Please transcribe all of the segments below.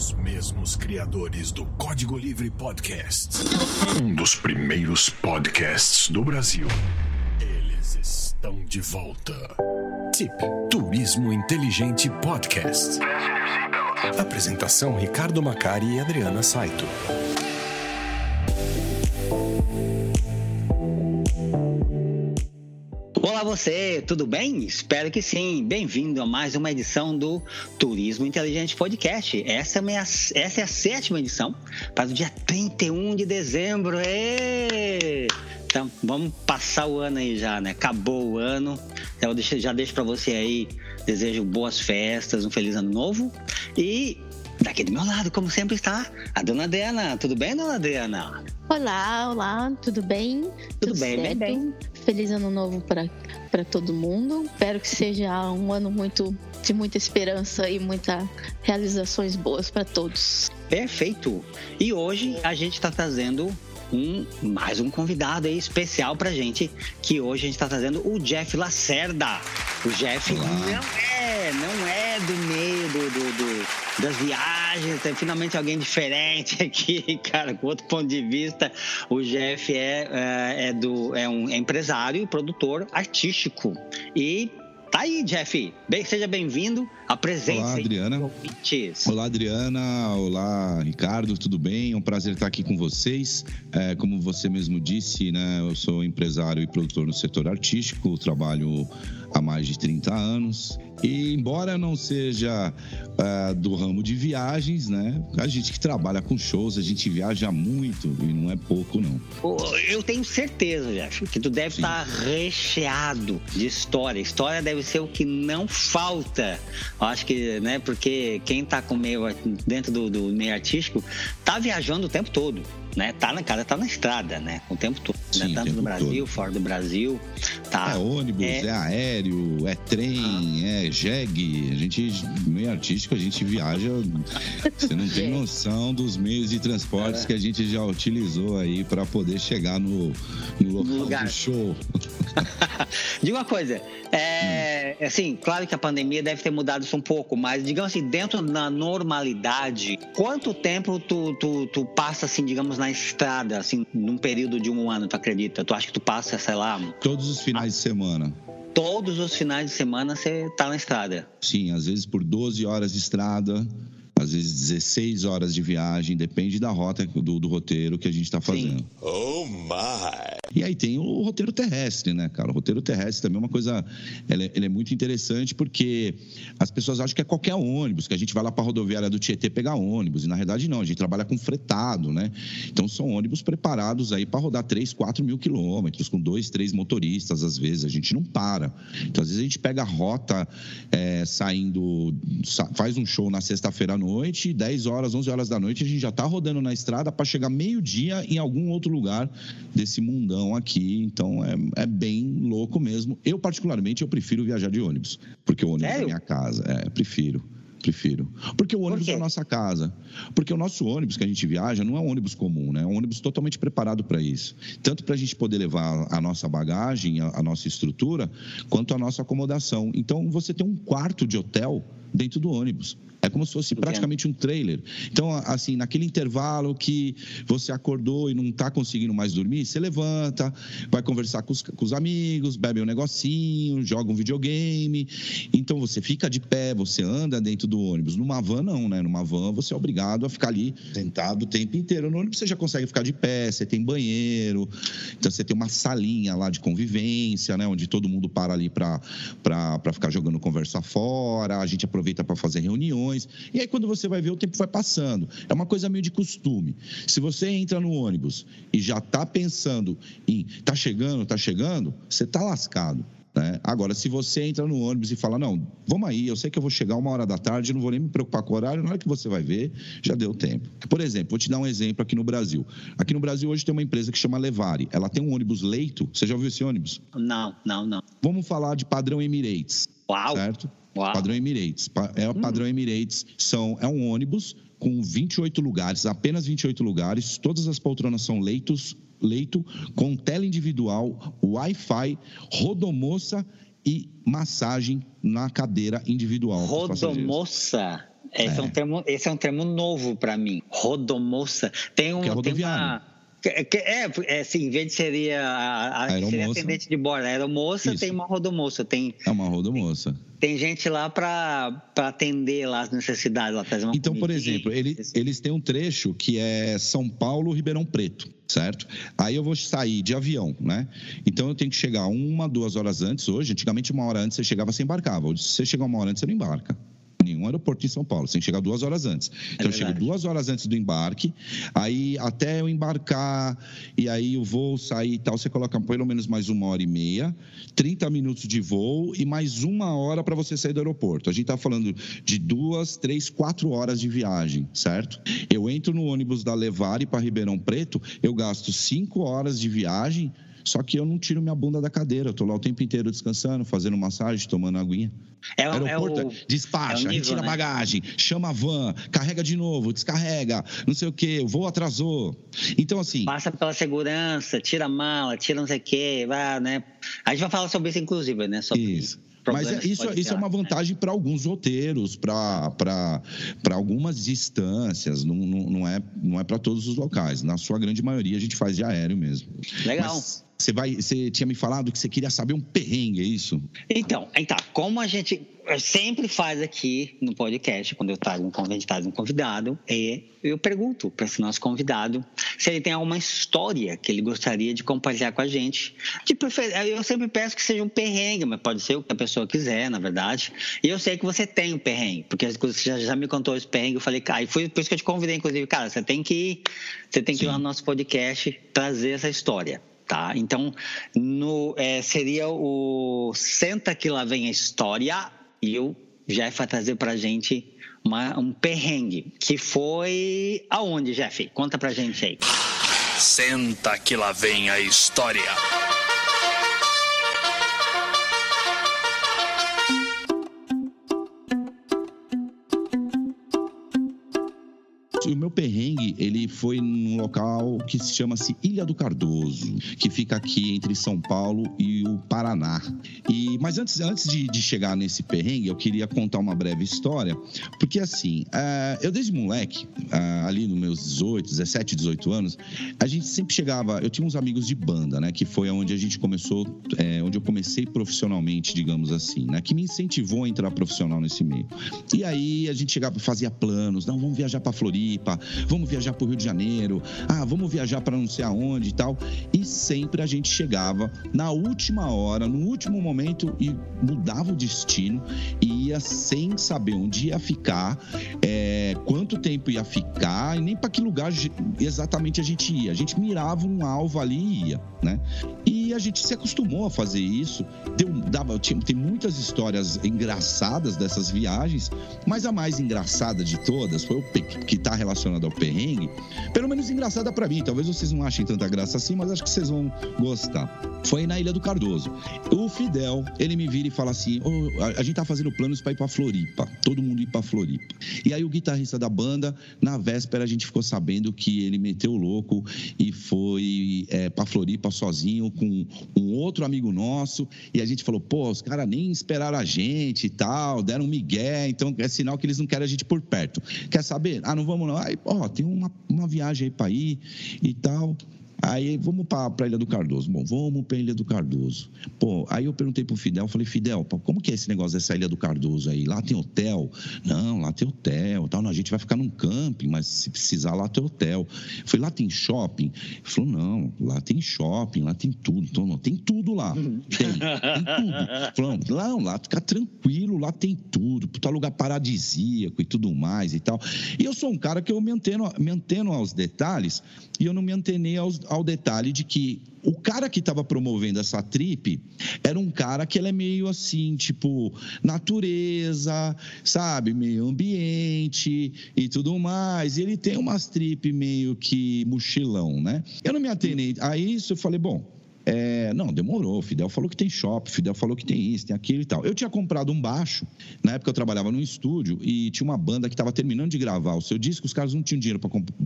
Os mesmos criadores do Código Livre Podcast. Um dos primeiros podcasts do Brasil. Eles estão de volta. Tip Turismo Inteligente Podcast. Apresentação Ricardo Macari e Adriana Saito. Você, tudo bem? Espero que sim. Bem-vindo a mais uma edição do Turismo Inteligente Podcast. Essa é, minha, essa é a sétima edição para o dia 31 de dezembro. Êêê! Então, vamos passar o ano aí já, né? Acabou o ano. Eu deixo, já deixo para você aí, desejo boas festas, um feliz ano novo. E daqui do meu lado, como sempre está, a dona Adriana. Tudo bem, dona Adriana? Olá, olá, tudo bem? Tudo, tudo bem, certo? bem, bem. Feliz ano novo para todo mundo. Espero que seja um ano muito de muita esperança e muitas realizações boas para todos. Perfeito. E hoje a gente está trazendo um, mais um convidado aí especial pra gente, que hoje a gente está trazendo o Jeff Lacerda. O Jeff Olá. não é, não é do meio do, do, do, das viagens, tem finalmente alguém diferente aqui, cara, com outro ponto de vista. O Jeff é, é, é do, é um empresário e produtor artístico. E Tá aí, Jeff. Bem, seja bem-vindo. A presença. Olá, Adriana. Olá, Adriana. Olá, Ricardo. Tudo bem? É um prazer estar aqui com vocês. É, como você mesmo disse, né, eu sou empresário e produtor no setor artístico. Trabalho há mais de 30 anos. E embora não seja uh, do ramo de viagens, né? A gente que trabalha com shows, a gente viaja muito e não é pouco, não. Eu tenho certeza, Jeff, que tu deve Sim. estar recheado de história. História deve ser o que não falta. Eu acho que, né? Porque quem tá com meio dentro do, do meio artístico tá viajando o tempo todo né? Tá na casa, tá na estrada, né? O tempo todo. Sim, né? Tanto no Brasil, todo. fora do Brasil. Tá. É ônibus, é, é aéreo, é trem, ah. é jegue. A gente, meio artístico, a gente viaja. Você não tem noção dos meios de transportes é. que a gente já utilizou aí para poder chegar no, no local lugar. do show. Diga uma coisa, é, hum. assim, claro que a pandemia deve ter mudado isso um pouco, mas digamos assim, dentro da normalidade, quanto tempo tu, tu, tu passa, assim, digamos, na estrada, assim, num período de um ano, tu acredita? Tu acha que tu passa, sei lá... Todos os finais de semana todos os finais de semana você tá na estrada. Sim, às vezes por 12 horas de estrada, às vezes 16 horas de viagem, depende da rota do, do roteiro que a gente está fazendo. Sim. Oh my! E aí tem o roteiro terrestre, né, cara? O roteiro terrestre também é uma coisa. Ele é, ele é muito interessante porque as pessoas acham que é qualquer ônibus, que a gente vai lá para a rodoviária do Tietê pegar ônibus. E na verdade não, a gente trabalha com fretado, né? Então são ônibus preparados aí para rodar 3, 4 mil quilômetros, com dois, três motoristas, às vezes. A gente não para. Então, às vezes, a gente pega a rota é, saindo, faz um show na sexta-feira à noite, 10 horas, 11 horas da noite, a gente já está rodando na estrada para chegar meio-dia em algum outro lugar desse mundão aqui, então é, é bem louco mesmo. Eu, particularmente, eu prefiro viajar de ônibus, porque o ônibus Sério? é minha casa. É, prefiro. Prefiro. Porque o ônibus Por é a nossa casa. Porque o nosso ônibus que a gente viaja não é um ônibus comum, né? É um ônibus totalmente preparado para isso. Tanto para a gente poder levar a nossa bagagem, a, a nossa estrutura, quanto a nossa acomodação. Então, você tem um quarto de hotel dentro do ônibus. É como se fosse praticamente um trailer. Então, assim, naquele intervalo que você acordou e não está conseguindo mais dormir, você levanta, vai conversar com os, com os, amigos, bebe um negocinho, joga um videogame. Então, você fica de pé, você anda dentro do ônibus. Numa van, não, né? Numa van, você é obrigado a ficar ali sentado o tempo inteiro. No ônibus, você já consegue ficar de pé, você tem banheiro, então você tem uma salinha lá de convivência, né? Onde todo mundo para ali para ficar jogando conversa fora. A gente aproveita para fazer reuniões e aí, quando você vai ver, o tempo vai passando. É uma coisa meio de costume. Se você entra no ônibus e já está pensando em tá chegando, tá chegando, você está lascado. Né? Agora, se você entra no ônibus e fala, não, vamos aí, eu sei que eu vou chegar uma hora da tarde, não vou nem me preocupar com o horário, na hora que você vai ver, já deu tempo. Por exemplo, vou te dar um exemplo aqui no Brasil. Aqui no Brasil hoje tem uma empresa que chama Levare. Ela tem um ônibus leito. Você já ouviu esse ônibus? Não, não, não. Vamos falar de padrão Emirates. Uau! Certo? Uau. Padrão Emirates. É o hum. padrão Emirates. São, é um ônibus com 28 lugares, apenas 28 lugares. Todas as poltronas são leitos, leito com tela individual, Wi-Fi, rodomoça e massagem na cadeira individual. Rodomoça? Esse é, é um termo, esse é um termo novo para mim. Rodomoça. Tem um. Que é rodoviário. É, é, assim, em vez de seria a, a seria atendente de bordo, a aeromoça Isso. tem uma rodomoça. Tem, é uma rodomoça. Tem, tem gente lá para atender lá as necessidades. Lá, fazer uma então, por exemplo, ele, eles têm um trecho que é São Paulo, Ribeirão Preto, certo? Aí eu vou sair de avião, né? Então eu tenho que chegar uma, duas horas antes hoje. Antigamente, uma hora antes você chegava, você embarcava. Hoje, se você chegar uma hora antes, você não embarca nenhum aeroporto em São Paulo. Você tem que chegar duas horas antes. É então, eu chego duas horas antes do embarque, aí até eu embarcar, e aí o voo sair e tal, você coloca pelo menos mais uma hora e meia, 30 minutos de voo e mais uma hora para você sair do aeroporto. A gente está falando de duas, três, quatro horas de viagem, certo? Eu entro no ônibus da Levare para Ribeirão Preto, eu gasto cinco horas de viagem só que eu não tiro minha bunda da cadeira, eu tô lá o tempo inteiro descansando, fazendo massagem, tomando aguinha. É, Aeroporto, é o, despacha, é nível, retira né? bagagem, chama a van, carrega de novo, descarrega, não sei o quê, o voo atrasou. Então, assim. Passa pela segurança, tira a mala, tira não sei o quê, vai, né? A gente vai falar sobre isso, inclusive, né? Sobre isso. Mas é, isso, isso é uma vantagem para alguns roteiros, para algumas distâncias, não, não, não é, não é para todos os locais. Na sua grande maioria, a gente faz de aéreo mesmo. Legal. Mas, você, vai, você tinha me falado que você queria saber um perrengue, é isso? Então, então como a gente sempre faz aqui no podcast, quando eu trago um convidado, um convidado, é, eu pergunto para esse nosso convidado se ele tem alguma história que ele gostaria de compartilhar com a gente. De prefer... Eu sempre peço que seja um perrengue, mas pode ser o que a pessoa quiser, na verdade. E eu sei que você tem um perrengue, porque você já, já me contou esse perrengue, eu falei, cara, e foi por isso que eu te convidei, inclusive, cara, você tem que ir, você tem que ir lá no nosso podcast trazer essa história. Tá? Então, no, é, seria o Senta que lá vem a história e o Jeff vai trazer pra gente uma, um perrengue, que foi aonde, Jeff? Conta pra gente aí. Senta que lá vem a história. Ele foi num local que se chama-se Ilha do Cardoso, que fica aqui entre São Paulo e o Paraná. E, mas antes, antes de, de chegar nesse perrengue, eu queria contar uma breve história, porque assim, uh, eu desde moleque, uh, ali nos meus 18, 17, 18 anos, a gente sempre chegava, eu tinha uns amigos de banda, né, que foi onde a gente começou, é, onde eu comecei profissionalmente, digamos assim, né, que me incentivou a entrar profissional nesse meio. E aí a gente chegava, fazia planos, não, vamos viajar para Floripa, vamos viajar para Rio de Janeiro, ah, vamos viajar para não sei aonde e tal. E sempre a gente chegava na última hora, no último momento e mudava o destino e ia sem saber onde ia ficar, é, quanto tempo ia ficar e nem para que lugar exatamente a gente ia. A gente mirava um alvo ali e ia, né? E a gente se acostumou a fazer isso. Deu, dava, tinha, tem muitas histórias engraçadas dessas viagens, mas a mais engraçada de todas foi o que está relacionada ao perrengue, pelo menos engraçada para mim. Talvez vocês não achem tanta graça assim, mas acho que vocês vão gostar. Foi na Ilha do Cardoso. O Fidel, ele me vira e fala assim: oh, a, gente tá fazendo planos para ir para Floripa, todo mundo ir para Floripa. E aí o guitarrista da banda, na véspera a gente ficou sabendo que ele meteu o louco e foi é, para Floripa sozinho com um outro amigo nosso. E a gente falou: pô, os caras nem esperaram a gente e tal, deram um migué, então é sinal que eles não querem a gente por perto. Quer saber? Ah, não vamos não. Aí, ó, tem uma, uma viagem aí para ir e tal. Aí vamos para a Ilha do Cardoso. Bom, vamos para a Ilha do Cardoso. Pô, aí eu perguntei pro Fidel, falei, Fidel, como que é esse negócio dessa Ilha do Cardoso aí? Lá tem hotel? Não, lá tem hotel, tal. Não, a gente vai ficar num camping, mas se precisar lá tem hotel. Eu falei, lá tem shopping? Ele falou, não, lá tem shopping, lá tem tudo. Então, não, tem tudo lá. Tem, tem tudo. Falou, não, lá fica tranquilo, lá tem tudo. Puta lugar paradisíaco e tudo mais e tal. E eu sou um cara que eu me anteno, me anteno aos detalhes e eu não me antenei aos, ao detalhe de que o cara que estava promovendo essa trip era um cara que ele é meio assim, tipo, natureza, sabe? Meio ambiente e tudo mais. E ele tem umas trip meio que mochilão, né? Eu não me atenei a isso, eu falei, bom, é, não, demorou. Fidel falou que tem shopping, Fidel falou que tem isso, tem aquilo e tal. Eu tinha comprado um baixo, na época eu trabalhava num estúdio e tinha uma banda que estava terminando de gravar o seu disco, os caras não tinham dinheiro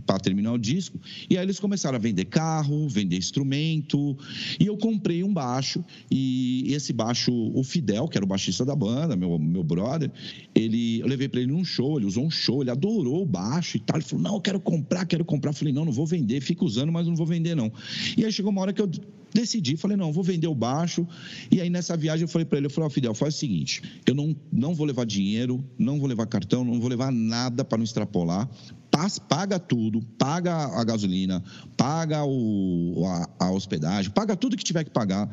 para terminar o disco, e aí eles começaram a vender carro, vender instrumento, e eu comprei um baixo, e esse baixo, o Fidel, que era o baixista da banda, meu, meu brother, ele, eu levei para ele num show, ele usou um show, ele adorou o baixo e tal, ele falou, não, eu quero comprar, quero comprar. Eu falei, não, não vou vender, fica usando, mas não vou vender não. E aí chegou uma hora que eu decidi, falei, não, vou vender o baixo. E aí nessa viagem eu falei para ele, eu falei, ó, oh, Fidel, faz o seguinte, eu não, não vou levar dinheiro, não vou levar cartão, não vou levar nada para não extrapolar paga tudo, paga a gasolina, paga o, a, a, hospedagem, paga tudo que tiver que pagar.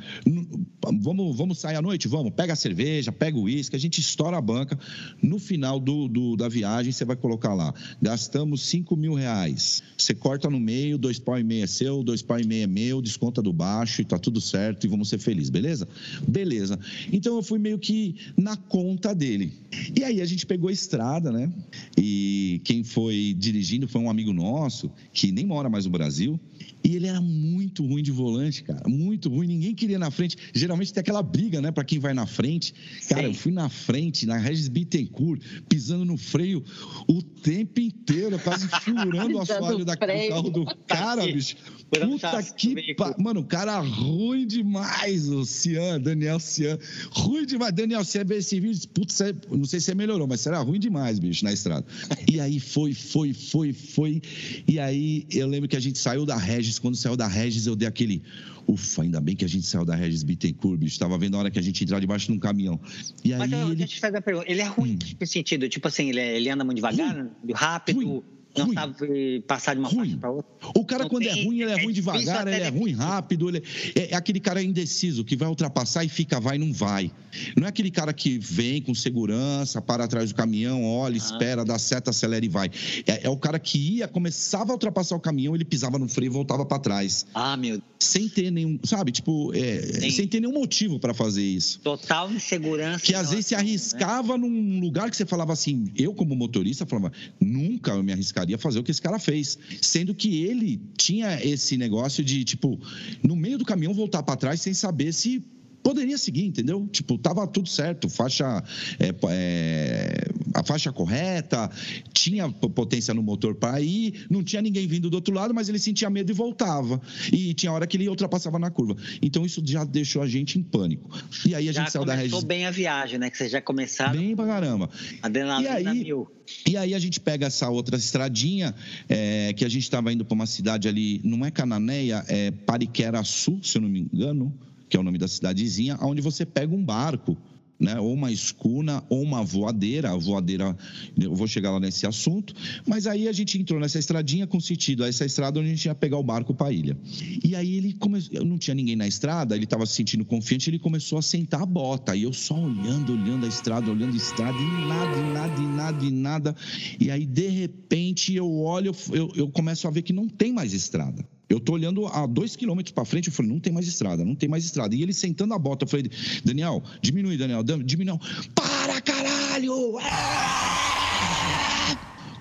Vamos, vamos sair à noite? Vamos. Pega a cerveja, pega o uísque, a gente estoura a banca. No final do, do, da viagem, você vai colocar lá: gastamos 5 mil reais. Você corta no meio, dois pau e meio é seu, dois pau e meio é meu, desconta do baixo e tá tudo certo e vamos ser felizes, beleza? Beleza. Então eu fui meio que na conta dele. E aí a gente pegou a estrada, né? E quem foi de dirigindo foi um amigo nosso, que nem mora mais no Brasil, e ele era muito ruim de volante, cara. Muito ruim. Ninguém queria na frente. Geralmente tem aquela briga, né, para quem vai na frente. Cara, Sim. eu fui na frente, na Regis Bittencourt, pisando no freio o tempo inteiro, quase furando o assoalho da, do carro do cara, bicho. Puta que. Pa... Mano, cara ruim demais, o Cian, Daniel Cian. Ruim demais. Daniel Cian vê esse vídeo. Putz, não sei se melhorou, mas será ruim demais, bicho, na estrada. E aí foi, foi, foi, foi. E aí eu lembro que a gente saiu da Regis. Quando saiu da Regis, eu dei aquele. Ufa, ainda bem que a gente saiu da Regis Bittencourt, bicho. Tava vendo a hora que a gente entrar debaixo de um caminhão. E aí. Mas eu, ele... deixa eu te fazer a pergunta. Ele é ruim, hum. que sentido? Tipo assim, ele, é, ele anda muito devagar, ruim. rápido. Ruim não ruim. sabe passar de uma ruim. para outra. O cara, não quando é tem, é ruim, ele é, é ruim devagar, ele é ruim rápido. Ele é, é, aquele cara indeciso que vai ultrapassar e fica, vai e não vai. Não é aquele cara que vem com segurança, para atrás do caminhão, olha, ah. espera, dá seta, acelera e vai. É, é, o cara que ia, começava a ultrapassar o caminhão, ele pisava no freio e voltava para trás. Ah, meu Sem ter nenhum, sabe, tipo, é, sem ter nenhum motivo para fazer isso. Total insegurança. Que às vezes se né? arriscava né? num lugar que você falava assim, eu como motorista falava, nunca eu me arriscaria arriscaria fazer o que esse cara fez. Sendo que ele tinha esse negócio de, tipo, no meio do caminhão voltar para trás sem saber se poderia seguir, entendeu? Tipo, tava tudo certo, faixa, é, é, a faixa correta, tinha potência no motor para ir, não tinha ninguém vindo do outro lado, mas ele sentia medo e voltava. E tinha hora que ele ultrapassava na curva. Então isso já deixou a gente em pânico. E aí a já gente saiu da Regis. bem a viagem, né? Que vocês já começaram. Bem pra caramba. Adrenalina e aí, mil. E aí a gente pega essa outra estradinha, é, que a gente estava indo para uma cidade ali, não é Cananéia, é Pariquera-Sul, se eu não me engano que é o nome da cidadezinha, onde você pega um barco, né? ou uma escuna, ou uma voadeira. A voadeira, eu vou chegar lá nesse assunto, mas aí a gente entrou nessa estradinha com sentido, essa estrada onde a gente ia pegar o barco para a ilha. E aí ele começou, não tinha ninguém na estrada, ele estava se sentindo confiante, ele começou a sentar a bota. E eu só olhando, olhando a estrada, olhando a estrada, e nada, e nada, e nada, e nada. E aí, de repente, eu olho, eu, eu começo a ver que não tem mais estrada. Eu tô olhando a dois quilômetros para frente, eu falei, não tem mais estrada, não tem mais estrada. E ele sentando a bota, eu falei, Daniel, diminui, Daniel, diminui. Para, caralho!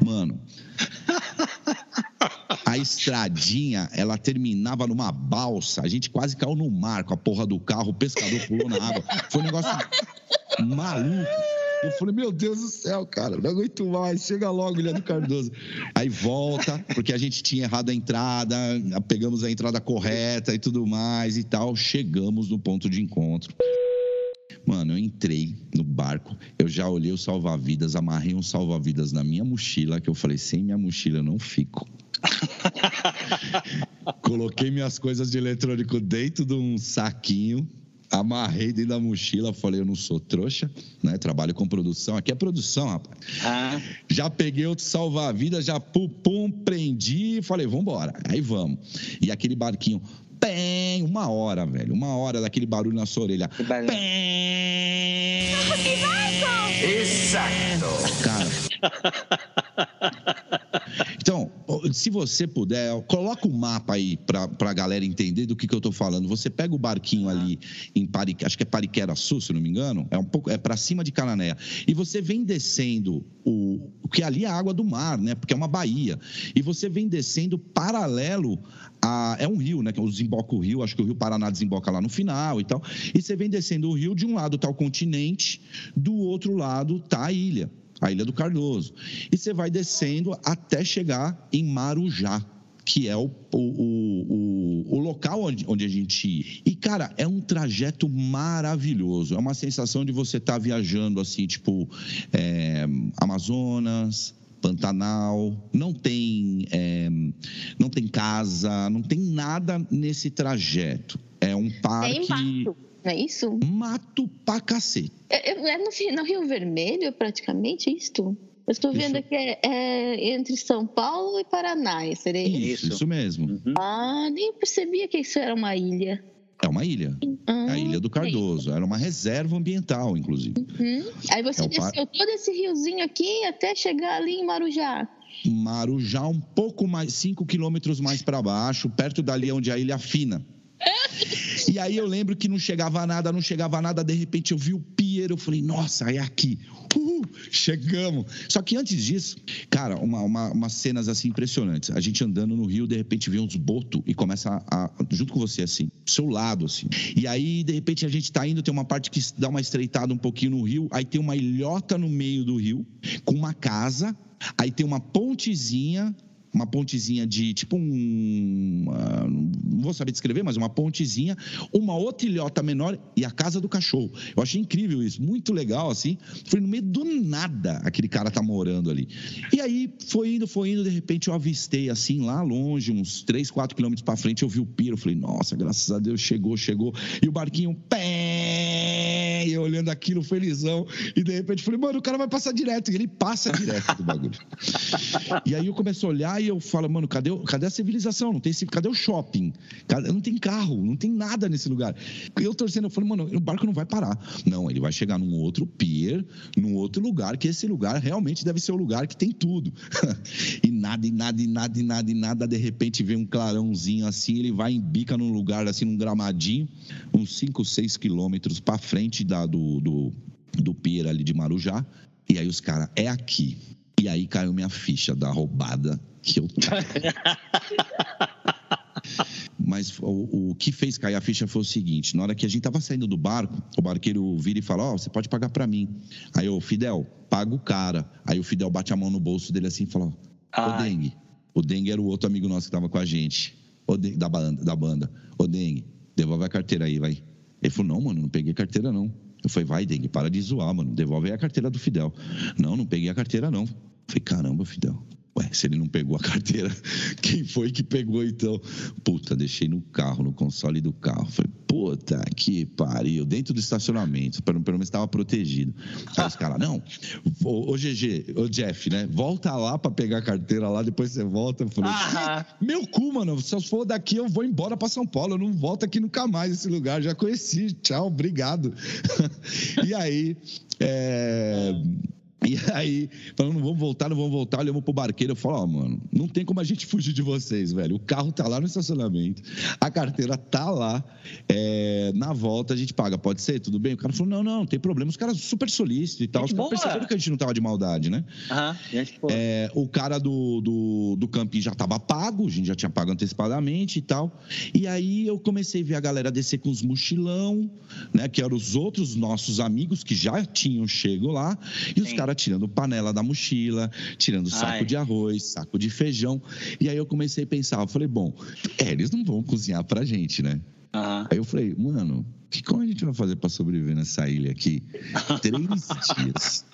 Mano, a estradinha, ela terminava numa balsa. A gente quase caiu no mar com a porra do carro, o pescador pulou na água. Foi um negócio maluco. Eu falei, meu Deus do céu, cara, não aguento mais, chega logo, Leandro Cardoso. Aí volta, porque a gente tinha errado a entrada, pegamos a entrada correta e tudo mais e tal. Chegamos no ponto de encontro. Mano, eu entrei no barco, eu já olhei o salva-vidas, amarrei um salva-vidas na minha mochila, que eu falei, sem minha mochila eu não fico. Coloquei minhas coisas de eletrônico dentro de um saquinho, amarrei dentro da mochila, falei, eu não sou trouxa, né? Trabalho com produção, aqui é produção, rapaz. Ah. Já peguei outro salva-vidas, já pum, pum, prendi e falei, vambora, aí vamos. E aquele barquinho, pem, uma hora, velho, uma hora daquele barulho na sua orelha. Pem. Exato. Cara. Então, se você puder, coloca o um mapa aí para a galera entender do que, que eu estou falando. Você pega o barquinho ali em Parique, acho que é Pariquera Sul, se não me engano, é um pouco é para cima de Cananéia. E você vem descendo o que ali é a água do mar, né? Porque é uma baía. E você vem descendo paralelo a, é um rio, né? Que desemboca o rio, acho que o Rio Paraná desemboca lá no final e tal. E você vem descendo o rio, de um lado está o continente, do outro lado está a ilha a Ilha do Cardoso. E você vai descendo até chegar em Marujá, que é o, o, o, o, local onde, onde a gente ia. E, cara, é um trajeto maravilhoso. É uma sensação de você estar tá viajando, assim, tipo, é, Amazonas, Pantanal, não tem, é, não tem casa, não tem nada nesse trajeto. É um parque. Tem não é isso? Mato pra cacete. É, é, é no, no, Rio Vermelho, praticamente, isto? Eu estou vendo isso. que é, é, entre São Paulo e Paraná, seria isso? Isso, isso mesmo. Uhum. Ah, nem percebia que isso era uma ilha. É uma ilha. Ah, a Ilha do Cardoso. Era uma reserva ambiental, inclusive. Uhum. Aí você é desceu par... todo esse riozinho aqui até chegar ali em Marujá. Marujá, um pouco mais, 5 quilômetros mais para baixo, perto dali onde a ilha fina. E aí eu lembro que não chegava nada, não chegava nada, de repente eu vi o pier, eu falei, nossa, é aqui. Uhul, chegamos. Só que antes disso, cara, uma, uma, umas cenas assim impressionantes. A gente andando no rio, de repente vê uns botos e começa a, a, junto com você, assim, do seu lado, assim. E aí, de repente, a gente tá indo, tem uma parte que dá uma estreitada um pouquinho no rio, aí tem uma ilhota no meio do rio, com uma casa, aí tem uma pontezinha uma pontezinha de tipo um. não vou saber descrever, mas uma pontezinha, uma outra ilhota menor e a casa do cachorro. Eu achei incrível isso, muito legal assim. Foi no meio do nada aquele cara tá morando ali. E aí foi indo, foi indo, de repente eu avistei assim lá longe, uns 3, 4 quilômetros para frente, eu vi o piro. Falei, nossa, graças a Deus chegou, chegou. E o barquinho, pé, eu olhando aquilo felizão. E de repente falei, mano, o cara vai passar direto. E ele passa direto do bagulho. e aí eu comecei a olhar Aí eu falo, mano, cadê, cadê a civilização? Não tem, cadê o shopping? Cadê, não tem carro, não tem nada nesse lugar. Eu torcendo, eu falo, mano, o barco não vai parar. Não, ele vai chegar num outro pier, num outro lugar, que esse lugar realmente deve ser o lugar que tem tudo. e nada, e nada, e nada, e nada, e nada. De repente vem um clarãozinho assim, ele vai em bica num lugar, assim, num gramadinho, uns 5, 6 quilômetros para frente da, do, do, do pier ali de Marujá. E aí os caras, é aqui. E aí caiu minha ficha da roubada que eu Mas o, o, que fez cair a ficha foi o seguinte: na hora que a gente tava saindo do barco, o barqueiro vira e fala: Ó, oh, você pode pagar para mim. Aí eu, Fidel, paga o cara. Aí o Fidel bate a mão no bolso dele assim e fala: Ô Dengue. O Dengue era o outro amigo nosso que tava com a gente, o Dengue, da, banda, da banda. Ô Dengue, devolve a carteira aí, vai. Ele falou: Não, mano, não peguei carteira não. Eu falei: Vai, Dengue, para de zoar, mano. Devolve aí a carteira do Fidel. Não, não peguei a carteira não. Eu falei: Caramba, Fidel. Ué, se ele não pegou a carteira, quem foi que pegou então? Puta, deixei no carro, no console do carro. Falei, puta que pariu, dentro do estacionamento, pelo, pelo menos estava protegido. Aí os caras, não, ô, ô GG, ô Jeff, né? Volta lá para pegar a carteira lá, depois você volta. Eu falei, meu cu, mano, se eu for daqui, eu vou embora para São Paulo, eu não volto aqui nunca mais esse lugar, já conheci, tchau, obrigado. e aí, é e aí, falando, não vamos voltar, não vamos voltar, olhamos pro barqueiro, eu falo, ó, oh, mano, não tem como a gente fugir de vocês, velho. O carro tá lá no estacionamento, a carteira tá lá, é, na volta a gente paga, pode ser? Tudo bem? O cara falou, não, não, não tem problema. Os caras super solícitos e tal, os caras perceberam que a gente não tava de maldade, né? Aham, gente, é, O cara do, do, do camping já tava pago, a gente já tinha pago antecipadamente e tal. E aí eu comecei a ver a galera descer com os mochilão, né, que eram os outros nossos amigos que já tinham chego lá, e Sim. os caras tirando panela da mochila, tirando saco Ai. de arroz, saco de feijão. E aí eu comecei a pensar, eu falei, bom, é, eles não vão cozinhar pra gente, né? Uhum. Aí eu falei, mano, que como a gente vai fazer para sobreviver nessa ilha aqui? Três dias.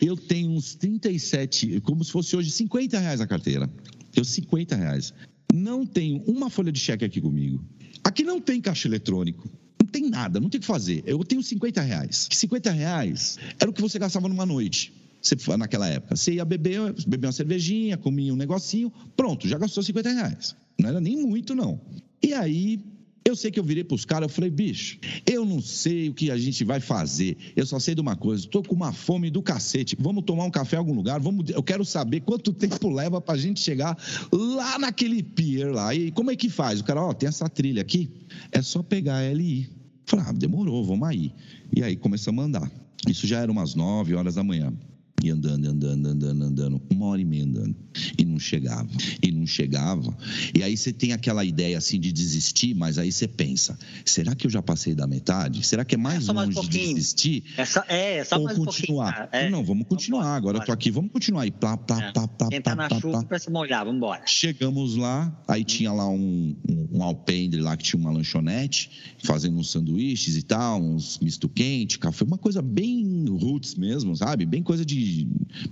eu tenho uns 37, como se fosse hoje 50 reais a carteira. Eu 50 reais. Não tenho uma folha de cheque aqui comigo. Aqui não tem caixa eletrônico tem nada, não tem o que fazer. Eu tenho 50 reais. 50 reais era o que você gastava numa noite. Você, naquela época. Você ia beber, beber uma cervejinha, comia um negocinho, pronto, já gastou 50 reais. Não era nem muito, não. E aí Eu sei que eu virei pros caras, eu falei, bicho, eu não sei o que a gente vai fazer. Eu só sei de uma coisa, tô com uma fome do cacete. Vamos tomar um café em algum lugar, vamos, eu quero saber quanto tempo leva pra gente chegar lá naquele pier lá. E como é que faz? O cara, ó, oh, tem essa trilha aqui, é só pegar a LI. Falei, ah, demorou, vamos aí. E aí começamos a andar. Isso já era umas 9 horas da manhã. E andando, andando, andando, andando, uma hora e meia andando. E não chegava, e não chegava. E aí você tem aquela ideia assim de desistir, mas aí você pensa: será que eu já passei da metade? Será que é mais é longe mais um de desistir? É só, é, só ou mais continuar? Um é. Não, vamos continuar. Vamos Agora eu tô aqui, vamos continuar. E plá, plá, é. plá, plá, Quem tá na chuva para se molhar, vamos embora. Chegamos lá, aí tinha lá um, um, um alpendre lá que tinha uma lanchonete, fazendo uns sanduíches e tal, uns misto quente, café, uma coisa bem roots mesmo, sabe? Bem coisa de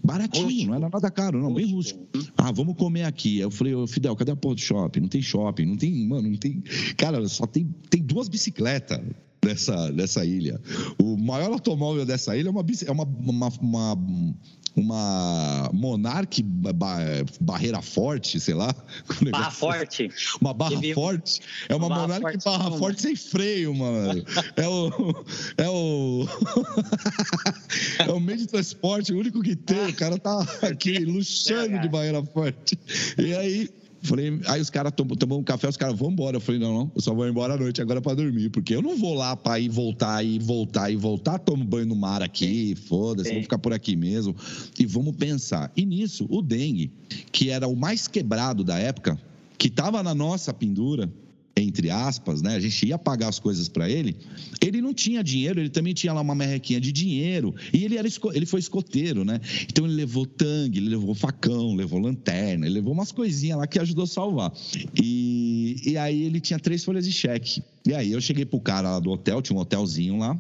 baratinho, rústico. não era nada caro, não, rústico. bem rústico. Ah, vamos comer aqui. Eu falei, ô Fidel, cadê a porra do shopping? Não tem shopping, não tem, mano, não tem. Cara, só tem, tem duas bicicletas dessa, dessa ilha. O maior automóvel dessa ilha é uma, é uma, uma, uma uma Monarch barreira forte, sei lá. Barra forte. Uma barra forte. É uma, uma Monarch forte, barra forte sem freio, mano. É o. É o. é o meio de transporte, o único que tem. O cara tá aqui luxando de barreira forte. E aí Falei, aí os caras tomam um café, os caras vão embora. Eu falei, não, não, eu só vou embora à noite agora para dormir, porque eu não vou lá para ir voltar e voltar e voltar, tomo banho no mar aqui, foda-se, vou ficar por aqui mesmo. E vamos pensar. E nisso, o dengue, que era o mais quebrado da época, que estava na nossa pendura, entre aspas, né? A gente ia pagar as coisas para ele. Ele não tinha dinheiro, ele também tinha lá uma merrequinha de dinheiro. E ele, era, ele foi escoteiro, né? Então ele levou tangue, ele levou facão, levou lanterna, ele levou umas coisinhas lá que ajudou a salvar. E, e aí ele tinha três folhas de cheque. E aí eu cheguei pro cara lá do hotel, tinha um hotelzinho lá.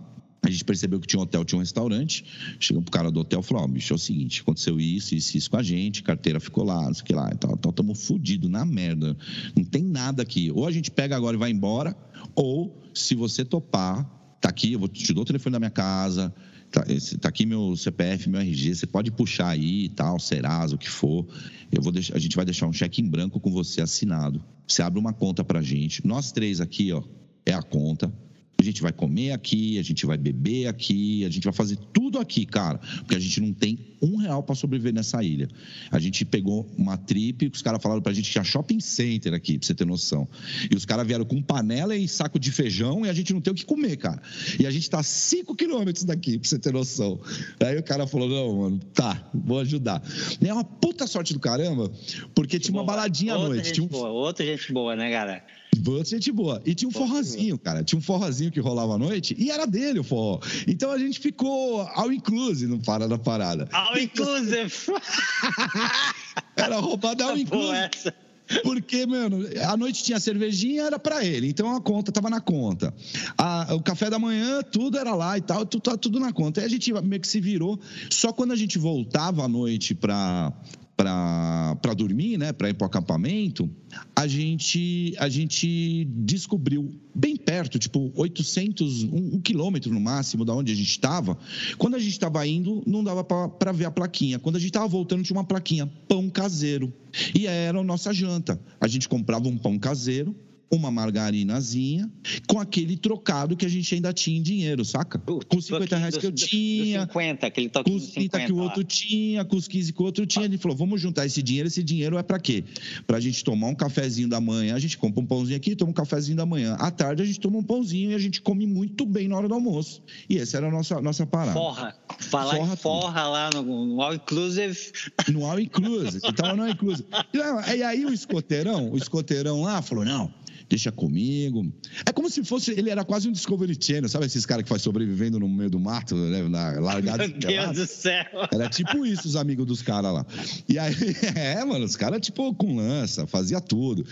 A gente percebeu que tinha um hotel, tinha um restaurante. Chegou pro cara do hotel e falou: Ó, oh, bicho, é o seguinte, aconteceu isso, isso, isso com a gente, carteira ficou lá, não sei o que lá, e tal, tal, tamo fudido na merda. Não tem nada aqui. Ou a gente pega agora e vai embora, ou se você topar, tá aqui, eu vou te dou o telefone da minha casa, tá, esse, tá aqui meu CPF, meu RG, você pode puxar aí e tal, Serasa, o que for. Eu vou deixar, a gente vai deixar um cheque em branco com você assinado. Você abre uma conta pra gente. Nós três aqui, ó, é a conta a gente vai comer aqui, a gente vai beber aqui, a gente vai fazer tudo aqui, cara, porque a gente não tem um real para sobreviver nessa ilha. A gente pegou uma trip, os caras falaram pra gente que tinha shopping center aqui, pra você ter noção. E os caras vieram com panela e saco de feijão e a gente não tem o que comer, cara. E a gente tá 5 quilômetros daqui, pra você ter noção. Aí o cara falou: não, mano, tá, vou ajudar. E é uma puta sorte do caramba, porque gente tinha uma boa. baladinha à noite. Gente tinha um... boa, outra gente boa, né, galera? Boa, gente boa. E tinha um forrozinho, cara. Tinha um forrozinho que rolava à noite e era dele o forró. Então a gente ficou all inclusive no Para da Parada. All inclusive. era roubada all inclusive. Porque, mano, a noite tinha cervejinha, era para ele. Então a conta tava na conta. A, o café da manhã, tudo era lá e tal, tudo, tudo na conta. Aí a gente meio que se virou. Só quando a gente voltava à noite pra, para dormir, né, para ir para o acampamento, a gente, a gente descobriu bem perto, tipo 800, um, um quilômetro no máximo da onde a gente estava. Quando a gente estava indo, não dava para ver a plaquinha. Quando a gente estava voltando, tinha uma plaquinha, pão caseiro. E era a nossa janta. A gente comprava um pão caseiro, uma margarinazinha com aquele trocado que a gente ainda tinha em dinheiro, saca? com 50 reais que eu tinha. 50, aquele com os 30 que o outro tinha, com os 15 que o outro tinha. Ele falou: vamos juntar esse dinheiro. Esse dinheiro é para quê? Pra gente tomar um cafezinho da manhã. A gente compra um pãozinho aqui, toma um cafezinho da manhã. À tarde a gente toma um pãozinho e a gente come muito bem na hora do almoço. E essa era a nossa, nossa parada. Forra. Falar forra, forra lá no, no, All Inclusive. No All Inclusive. Então, no All Inclusive. E aí o escoteirão, o escoteirão lá falou: não deixa comigo. É como se fosse, ele era quase um Discovery Channel, sabe esses caras que faz sobrevivendo no meio do mato, né, na largada. Meu Deus do céu. Era tipo isso os amigos dos caras lá. E aí, é, mano, os caras tipo com lança, fazia tudo.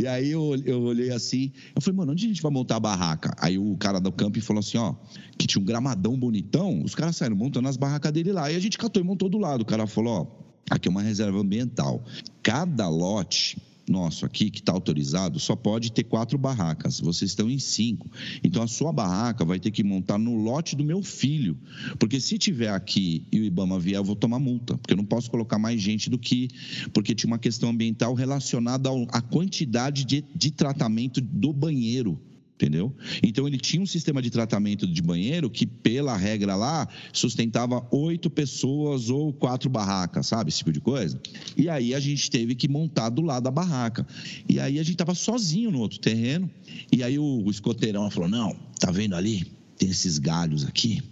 E aí eu, eu olhei assim, eu falei, mano, onde a gente vai montar a barraca? Aí o cara do campo falou assim, ó, que tinha um gramadão bonitão, os caras saíram montando as barracas dele lá. E a gente catou e montou do lado. O cara falou, ó, aqui é uma reserva ambiental. Cada lote nosso aqui, que está autorizado, só pode ter quatro barracas. Vocês estão em cinco. Então, a sua barraca vai ter que montar no lote do meu filho. Porque se tiver aqui e o Ibama vier, eu vou tomar multa. Porque eu não posso colocar mais gente do que. Porque tinha uma questão ambiental relacionada à quantidade de, de tratamento do banheiro entendeu? Então ele tinha um sistema de tratamento de banheiro que, pela regra lá, sustentava oito pessoas ou quatro barracas, sabe? Esse tipo de coisa. E aí a gente teve que montar do lado da barraca. E aí a gente tava sozinho no outro terreno. E aí o, escoteirão falou: não, tá vendo ali? Tem esses galhos aqui.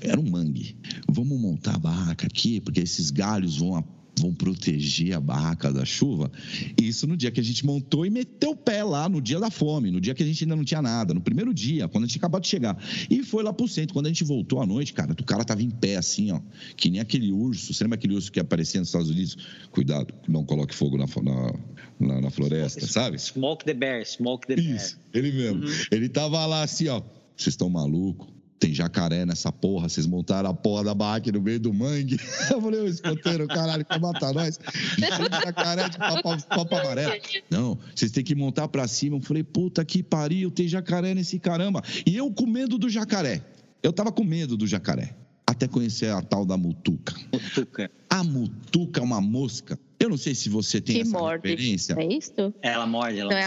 Era um mangue. Vamos montar a barraca aqui, porque esses galhos vão vão proteger a barraca da chuva. Isso no dia que a gente montou e meteu o pé lá, no dia da fome, no dia que a gente ainda não tinha nada, no primeiro dia, quando a gente acabou de chegar. E foi lá pro centro. Quando a gente voltou à noite, cara, o cara tava em pé assim, ó, que nem aquele urso. Você lembra aquele urso que aparecia nos Estados Unidos? Cuidado, não coloque fogo na, na, na, na floresta, sabe? Smoke the bear, smoke the bear. Isso, ele mesmo. Uhum. Ele tava lá assim, ó. Vocês estão malucos? Tem jacaré nessa porra, vocês montaram a porra da barraca no meio do mangue. Eu falei, ô escoteiro, caralho, quer matar nós? Tem jacaré de papo, amarelo. Não, vocês têm que montar pra cima. Eu falei, puta que pariu, tem jacaré nesse caramba. E eu com medo do jacaré. Eu tava com medo do jacaré. Até conhecer a tal da mutuca. Mutuca. A mutuca é uma mosca. Eu não sei se você tem que essa morde. referência. É isso? Ela morde, ela, é,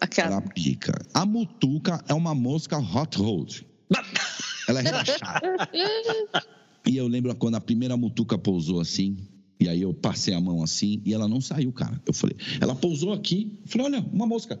aquela... ela pica. A mutuca é uma mosca hot rod. Ela é relaxada. e eu lembro quando a primeira mutuca pousou assim, e aí eu passei a mão assim, e ela não saiu, cara. Eu falei, ela pousou aqui, eu falei, olha, uma mosca.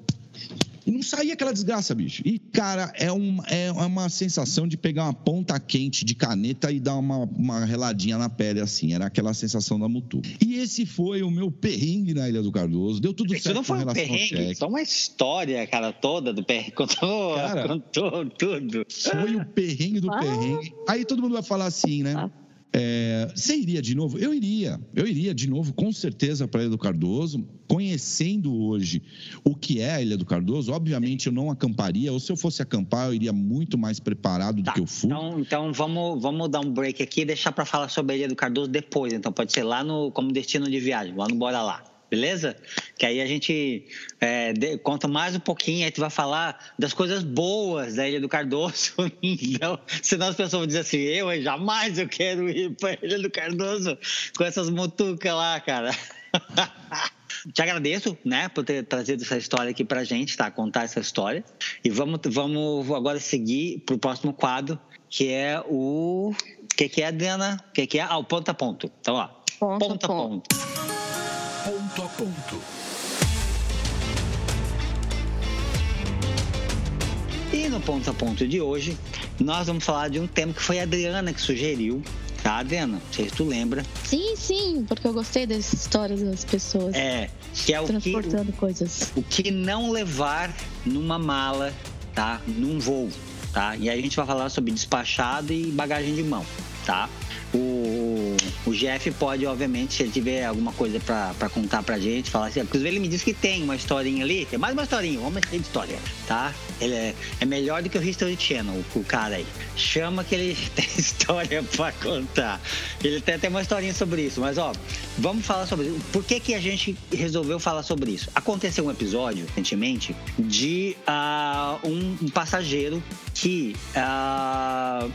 E não saía aquela desgraça, bicho. E, cara, é, um, é uma sensação de pegar uma ponta quente de caneta e dar uma, uma reladinha na pele, assim. Era aquela sensação da Mutu. E esse foi o meu perrengue na Ilha do Cardoso. Deu tudo Isso certo não foi um perrengue, só uma história, cara, toda do perrengue. Contou, cara, contou tudo. Foi o perrengue do ah. perrengue. Aí todo mundo vai falar assim, né? Ah. É, você iria de novo? Eu iria. Eu iria de novo, com certeza, para a Ilha do Cardoso. Conhecendo hoje o que é a Ilha do Cardoso, obviamente eu não acamparia, ou se eu fosse acampar, eu iria muito mais preparado tá, do que eu fui. Então, então vamos, vamos dar um break aqui e deixar para falar sobre a Ilha do Cardoso depois. Então pode ser lá no como destino de viagem. Vamos Bora Lá beleza? Que aí a gente é, de, conta mais um pouquinho, aí tu vai falar das coisas boas da Ilha do Cardoso. então, senão as pessoas vão dizer assim, eu jamais eu quero ir para Ilha do Cardoso com essas mutucas lá, cara. Te agradeço, né, por ter trazido essa história aqui pra gente, tá? Contar essa história. E vamos, vamos agora seguir pro próximo quadro, que é o. O que, que é, Adriana? O que, que é? Ah, o ponto a ponto. Então, ó. Ponto, ponto a ponto. ponto ponto a ponto. E no ponto a ponto de hoje, nós vamos falar de um tema que foi a Adriana que sugeriu. Tá, Adriana? Não sei se tu lembra. Sim, sim, porque eu gostei das histórias das pessoas. É, que é o transportando que, coisas. O que não levar numa mala, tá? Num voo, tá? E aí a gente vai falar sobre despachado e bagagem de mão, tá? O, o Jeff pode, obviamente, se ele tiver alguma coisa para contar pra gente, falar assim. Inclusive, ele me disse que tem uma historinha ali, tem mais uma historinha, vamos mexer de história, tá? Ele é, é melhor do que o History Channel, o, cara aí. Chama que ele tem história para contar. Ele tem até uma historinha sobre isso, mas ó, vamos falar sobre isso. Por que, que a gente resolveu falar sobre isso? Aconteceu um episódio, recentemente, de uh, um, um, passageiro que, uh,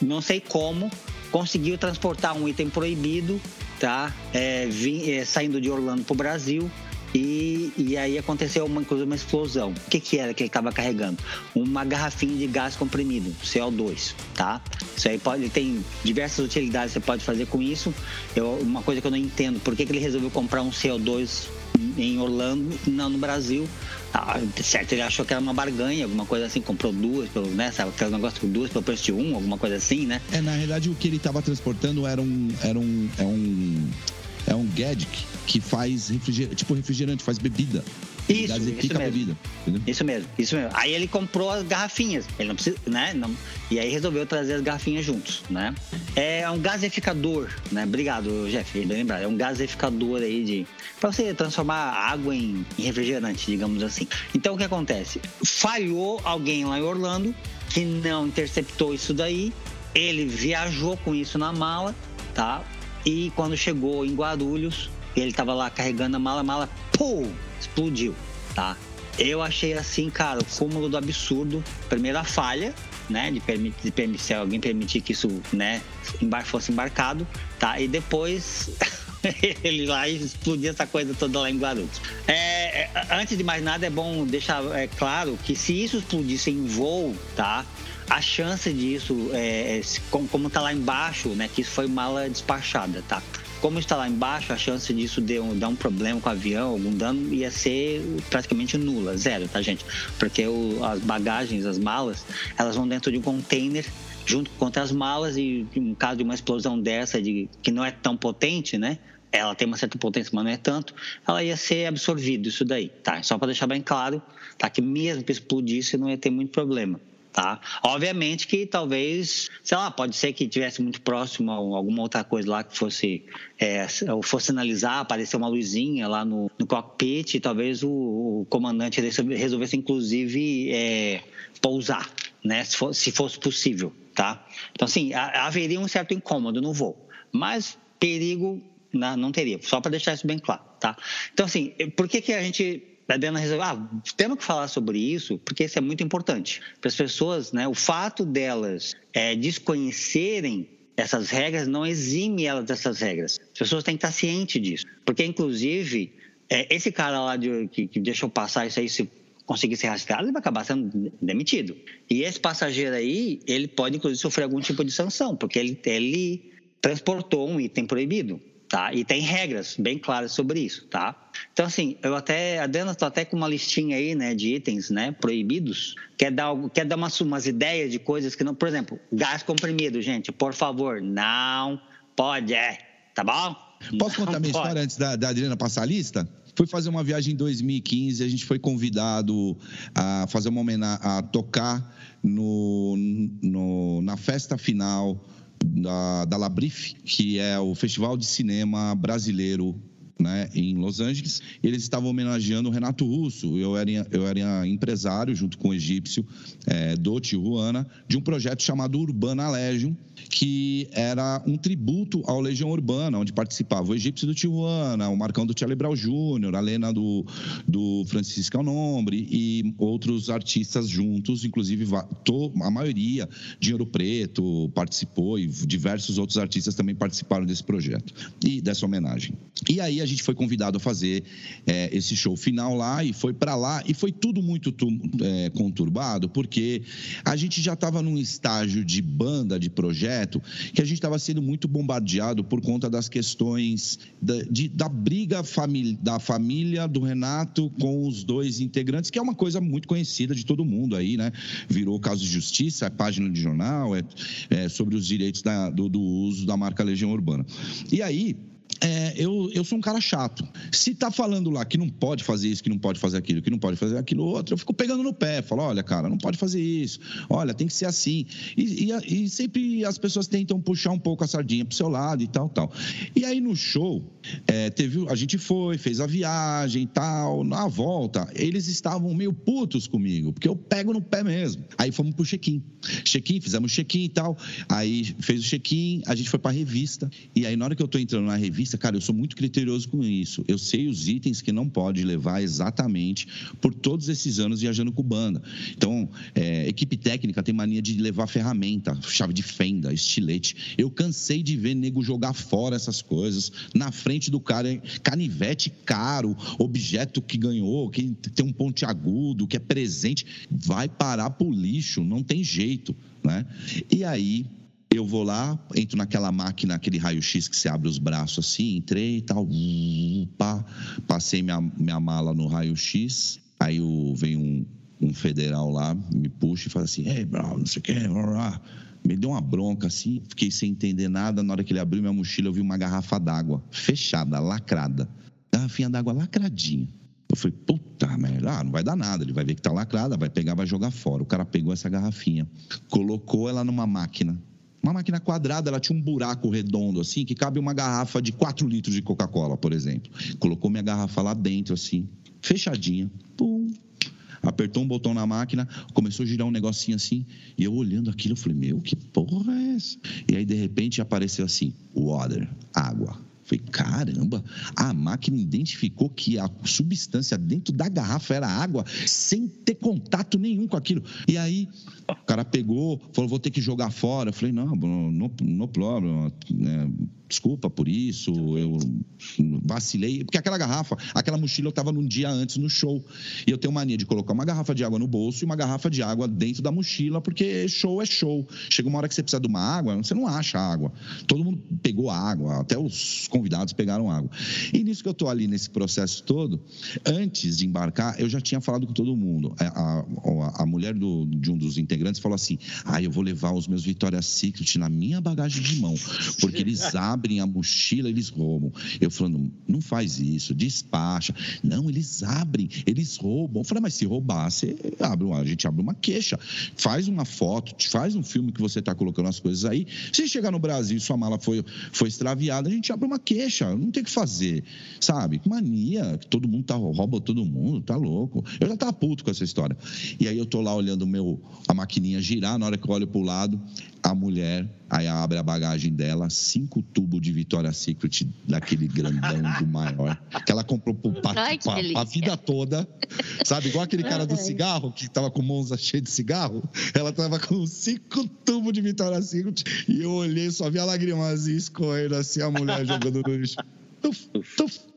não sei como, conseguiu transportar um item proibido, tá? É, vim, é, saindo de Orlando para o Brasil. E, e, aí aconteceu uma, inclusive uma explosão. O que, que era que ele estava carregando? Uma garrafinha de gás comprimido, CO2, tá? Isso aí pode, tem diversas utilidades que você pode fazer com isso. Eu, uma coisa que eu não entendo, por que, que ele resolveu comprar um CO2 em Orlando, não no Brasil? Ah, certo, ele achou que era uma barganha, alguma coisa assim, comprou duas, pelo, né? Sabe, aquele negócio por duas pelo preço de um, alguma coisa assim, né? É, na realidade o que ele estava transportando era um. Era um, é um. É um gadget que faz refrigerante, tipo refrigerante, faz bebida. Isso, isso mesmo. Bebida, isso mesmo, isso mesmo. Aí ele comprou as garrafinhas, ele não precisa, né? Não, e aí resolveu trazer as garrafinhas juntos, né? É um gaseificador, né? Obrigado, Jeff, bem lembrado. É um gaseificador aí de para você transformar água em, em refrigerante, digamos assim. Então o que acontece? Falhou alguém lá em Orlando que não interceptou isso daí. Ele viajou com isso na mala, tá? E quando chegou em Guarulhos, ele estava lá carregando a mala, a mala, pum, explodiu, tá? Eu achei assim, cara, o cúmulo do absurdo. Primeira falha, né? De permitir, de permitir se alguém permitir que isso, né, fosse embarcado, tá? E depois ele lá e explodir essa coisa toda lá em Guarulhos. É, é, antes de mais nada, é bom deixar é, claro que se isso explodisse em voo, tá? A chance disso, é, é como está lá embaixo, né? Que isso foi mala despachada, tá? Como está lá embaixo, a chance disso de um, dar um problema com o avião, algum dano, ia ser praticamente nula, zero, tá, gente? Porque o, as bagagens, as malas, elas vão dentro de um container junto com outras malas e em caso de uma explosão dessa, de, que não é tão potente, né? Ela tem uma certa potência, mas não é tanto, ela ia ser absorvida isso daí, tá? Só para deixar bem claro, tá? Que mesmo que explodisse, não ia ter muito problema tá? Obviamente que talvez, sei lá, pode ser que tivesse muito próximo a alguma outra coisa lá que fosse, é, ou fosse analisar, aparecer uma luzinha lá no, no cockpit e talvez o, o comandante resolvesse inclusive é, pousar, né? Se, for, se fosse possível, tá? Então, assim, haveria um certo incômodo no voo, mas perigo não, não teria, só para deixar isso bem claro, tá? Então, assim, por que que a gente a Diana resolveu, ah, temos que falar sobre isso, porque isso é muito importante. Para as pessoas, né, o fato delas é, desconhecerem essas regras não exime elas dessas regras. As pessoas têm que estar cientes disso. Porque, inclusive, é, esse cara lá de, que, que deixou passar isso aí, se conseguir ser rastreado, ele vai acabar sendo demitido. E esse passageiro aí, ele pode, inclusive, sofrer algum tipo de sanção, porque ele, ele transportou um item proibido tá? E tem regras bem claras sobre isso, tá? Então, assim, eu até, a Dana está até com uma listinha aí, né, de itens, né, proibidos. Quer dar, quer dar umas, umas ideias de coisas que não... Por exemplo, gás comprimido, gente, por favor, não pode, é, tá bom? Posso contar não minha pode. história antes da, da Adriana passar a lista? Fui fazer uma viagem em 2015, a gente foi convidado a fazer uma homenagem, a tocar no, no, na festa final da, da Labrif, que é o Festival de Cinema Brasileiro né, em Los Angeles. Eles estavam homenageando o Renato Russo. Eu era, eu era empresário, junto com o egípcio, é, do Tijuana, de um projeto chamado Urbana Legion, que era um tributo ao Legião Urbana, onde participava o egípcio do Tijuana, o Marcão do Charlie Brown a Lena do, do Francisco Alnombre e outros artistas juntos, inclusive a maioria, Dinheiro Preto participou e diversos outros artistas também participaram desse projeto e dessa homenagem. E aí a gente foi convidado a fazer é, esse show final lá e foi para lá e foi tudo muito é, conturbado porque a gente já estava num estágio de banda, de projeto, que a gente estava sendo muito bombardeado por conta das questões da, de, da briga da família do Renato com os dois integrantes, que é uma coisa muito conhecida de todo mundo aí, né? Virou caso de justiça, é página de jornal, é, é sobre os direitos da, do, do uso da marca Legião Urbana. E aí, é, eu, eu sou um cara chato. Se tá falando lá que não pode fazer isso, que não pode fazer aquilo, que não pode fazer aquilo outro, eu fico pegando no pé, falo, olha, cara, não pode fazer isso, olha, tem que ser assim. E, e, e sempre as pessoas tentam puxar um pouco a sardinha pro seu lado e tal, tal. E aí no show, é, teve, a gente foi, fez a viagem e tal, na volta, eles estavam meio putos comigo, porque eu pego no pé mesmo. Aí fomos pro check-in. Check-in, fizemos check-in e tal. Aí fez o check-in, a gente foi pra revista. E aí na hora que eu tô entrando na revista, cara, eu sou muito criterioso com isso. Eu sei os itens que não pode levar exatamente por todos esses anos viajando com banda. Então, é, equipe técnica tem mania de levar ferramenta, chave de fenda, estilete. Eu cansei de ver nego jogar fora essas coisas na frente do cara, canivete caro, objeto que ganhou, que tem um ponte agudo, que é presente, vai parar pro lixo, não tem jeito, né? E aí eu vou lá, entro naquela máquina, aquele raio-x que você abre os braços assim, entrei e tal, pá, passei minha, minha mala no raio-x, aí o, vem um, um federal lá, me puxa e fala assim, ei, bro, não sei o que, me deu uma bronca assim, fiquei sem entender nada. Na hora que ele abriu minha mochila, eu vi uma garrafa d'água, fechada, lacrada. Garrafinha d'água lacradinha. Eu falei, puta merda, ah, não vai dar nada. Ele vai ver que tá lacrada, vai pegar, vai jogar fora. O cara pegou essa garrafinha, colocou ela numa máquina, uma máquina quadrada, ela tinha um buraco redondo, assim, que cabe uma garrafa de 4 litros de Coca-Cola, por exemplo. Colocou minha garrafa lá dentro, assim, fechadinha. Pum. Apertou um botão na máquina, começou a girar um negocinho assim, e eu olhando aquilo, eu falei, meu, que porra é essa? E aí, de repente, apareceu assim, water, água. Falei, caramba, a máquina identificou que a substância dentro da garrafa era água, sem ter contato nenhum com aquilo. E aí, o cara pegou, falou, vou ter que jogar fora. Eu falei, não, no, no problem, é, desculpa por isso, eu vacilei. Porque aquela garrafa, aquela mochila eu estava num dia antes no show. E eu tenho mania de colocar uma garrafa de água no bolso e uma garrafa de água dentro da mochila, porque show é show. Chega uma hora que você precisa de uma água, você não acha água. Todo mundo pegou água, até os convidados pegaram água. E nisso que eu estou ali nesse processo todo, antes de embarcar, eu já tinha falado com todo mundo. A, a, a mulher do, de um dos integrantes falou assim: ah, eu vou levar os meus Victoria's Secret na minha bagagem de mão, porque eles abrem a mochila, eles roubam. Eu falando, não faz isso, despacha. Não, eles abrem, eles roubam. Eu falei, mas se roubar, abre, a gente abre uma queixa, faz uma foto, faz um filme que você está colocando as coisas aí. Se chegar no Brasil e sua mala foi, foi extraviada, a gente abre uma queixa, não tem o que fazer, sabe? Que mania, todo mundo tá, rouba todo mundo, tá louco. Eu já tava puto com essa história. E aí eu tô lá olhando meu, a maquininha girar, na hora que eu olho pro lado, a mulher, aí abre a bagagem dela, cinco tubos de Victoria's Secret, daquele grandão do maior, que ela comprou para a vida toda, sabe? Igual aquele cara do cigarro, que tava com mãos cheias de cigarro, ela tava com cinco tubos de Victoria's Secret, e eu olhei, só vi a lagrimazinha escorrendo assim, a mulher jogando no lixo. Tuf, tuf.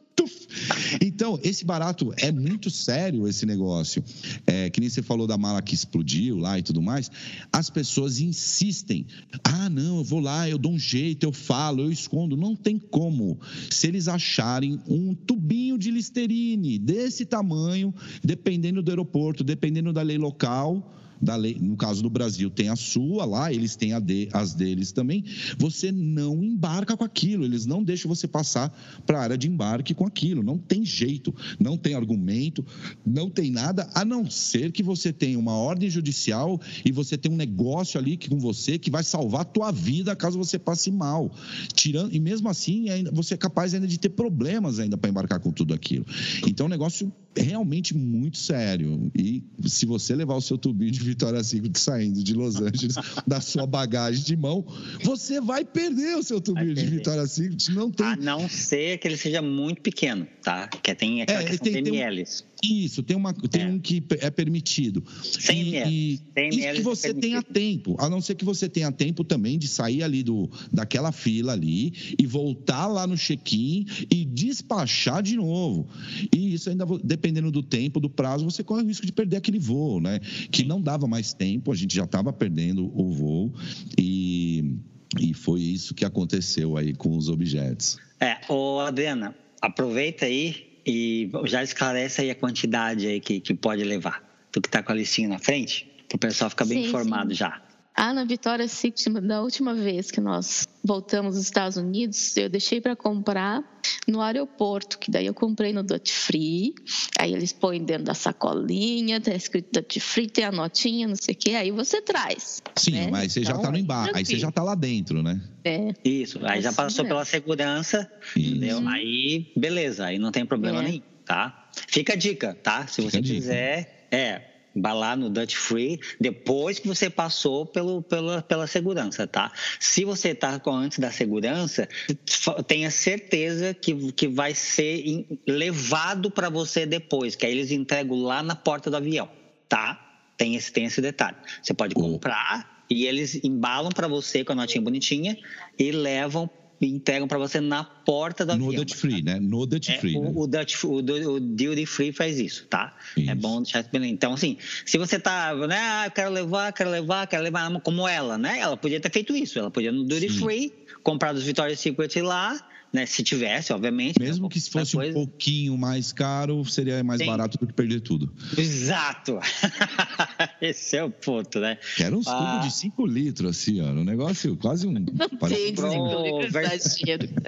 Então, esse barato é muito sério, esse negócio. É, que nem você falou da mala que explodiu lá e tudo mais. As pessoas insistem. Ah, não, eu vou lá, eu dou um jeito, eu falo, eu escondo. Não tem como. Se eles acharem um tubinho de Listerine desse tamanho, dependendo do aeroporto, dependendo da lei local da lei, no caso do Brasil, tem a sua lá, eles têm de, as deles também. Você não embarca com aquilo, eles não deixam você passar para a área de embarque com aquilo. Não tem jeito, não tem argumento, não tem nada, a não ser que você tenha uma ordem judicial e você tem um negócio ali com você que vai salvar a tua vida caso você passe mal. Tirando, e mesmo assim, você é capaz ainda de ter problemas ainda para embarcar com tudo aquilo. Então, é um negócio realmente muito sério. E se você levar o seu tubinho de Victoria's Secret saindo de Los Angeles da sua bagagem de mão, você vai perder o seu tubinho de Victoria's Secret. Não tem... A não ser que ele seja muito pequeno, tá? Que tem aquela é, questão tem, de mLs. Isso, tem, uma, tem é. um que é permitido. 100 ml. E, 100 e que você tenha tempo, a não ser que você tenha tempo também de sair ali do, daquela fila ali e voltar lá no check-in e despachar de novo. E isso ainda, dependendo do tempo, do prazo, você corre o risco de perder aquele voo, né? Que não dava mais tempo, a gente já estava perdendo o voo e, e foi isso que aconteceu aí com os objetos. É, ô Adriana, aproveita aí e já esclarece aí a quantidade aí que, que pode levar. Tu que está com a listinha na frente, para o pessoal ficar bem sim, informado sim. já. Ah, na Vitória Secret, da última vez que nós voltamos dos Estados Unidos, eu deixei para comprar no aeroporto, que daí eu comprei no Duty Free. Aí eles põem dentro da sacolinha, tá escrito Duty Free, tem a notinha, não sei o quê, aí você traz. Sim, né? mas você então, já tá no embarque, aí você já tá lá dentro, né? É. Isso, aí já passou pela segurança, Isso. entendeu? Aí, beleza, aí não tem problema é. nenhum, tá? Fica a dica, tá? Se Fica você quiser, é, lá no Dutch Free depois que você passou pelo, pela, pela segurança, tá? Se você está antes da segurança, tenha certeza que, que vai ser levado para você depois, que aí eles entregam lá na porta do avião, tá? Tem esse, tem esse detalhe. Você pode comprar e eles embalam para você com a notinha bonitinha e levam entregam para você na porta do no avião. Dutch Free, né? No Dutch é, Free. O, né? o, Dutch, o, o Duty Free faz isso, tá? É isso. É bom deixar isso bem. Então, assim, se você tá, né? Ah, eu quero levar, quero levar, quero levar, como ela, né? Ela podia ter feito isso. Ela podia no Duty Sim. Free, comprar dos Victoria's Secret lá, né? Se tivesse, obviamente. Mesmo né? que se fosse coisa. um pouquinho mais caro, seria mais Sim. barato do que perder tudo. Exato. Esse é o ponto, né? Quero uns ah. tubos de 5 litros, assim, ó. Um negócio quase um. Parece Comprou,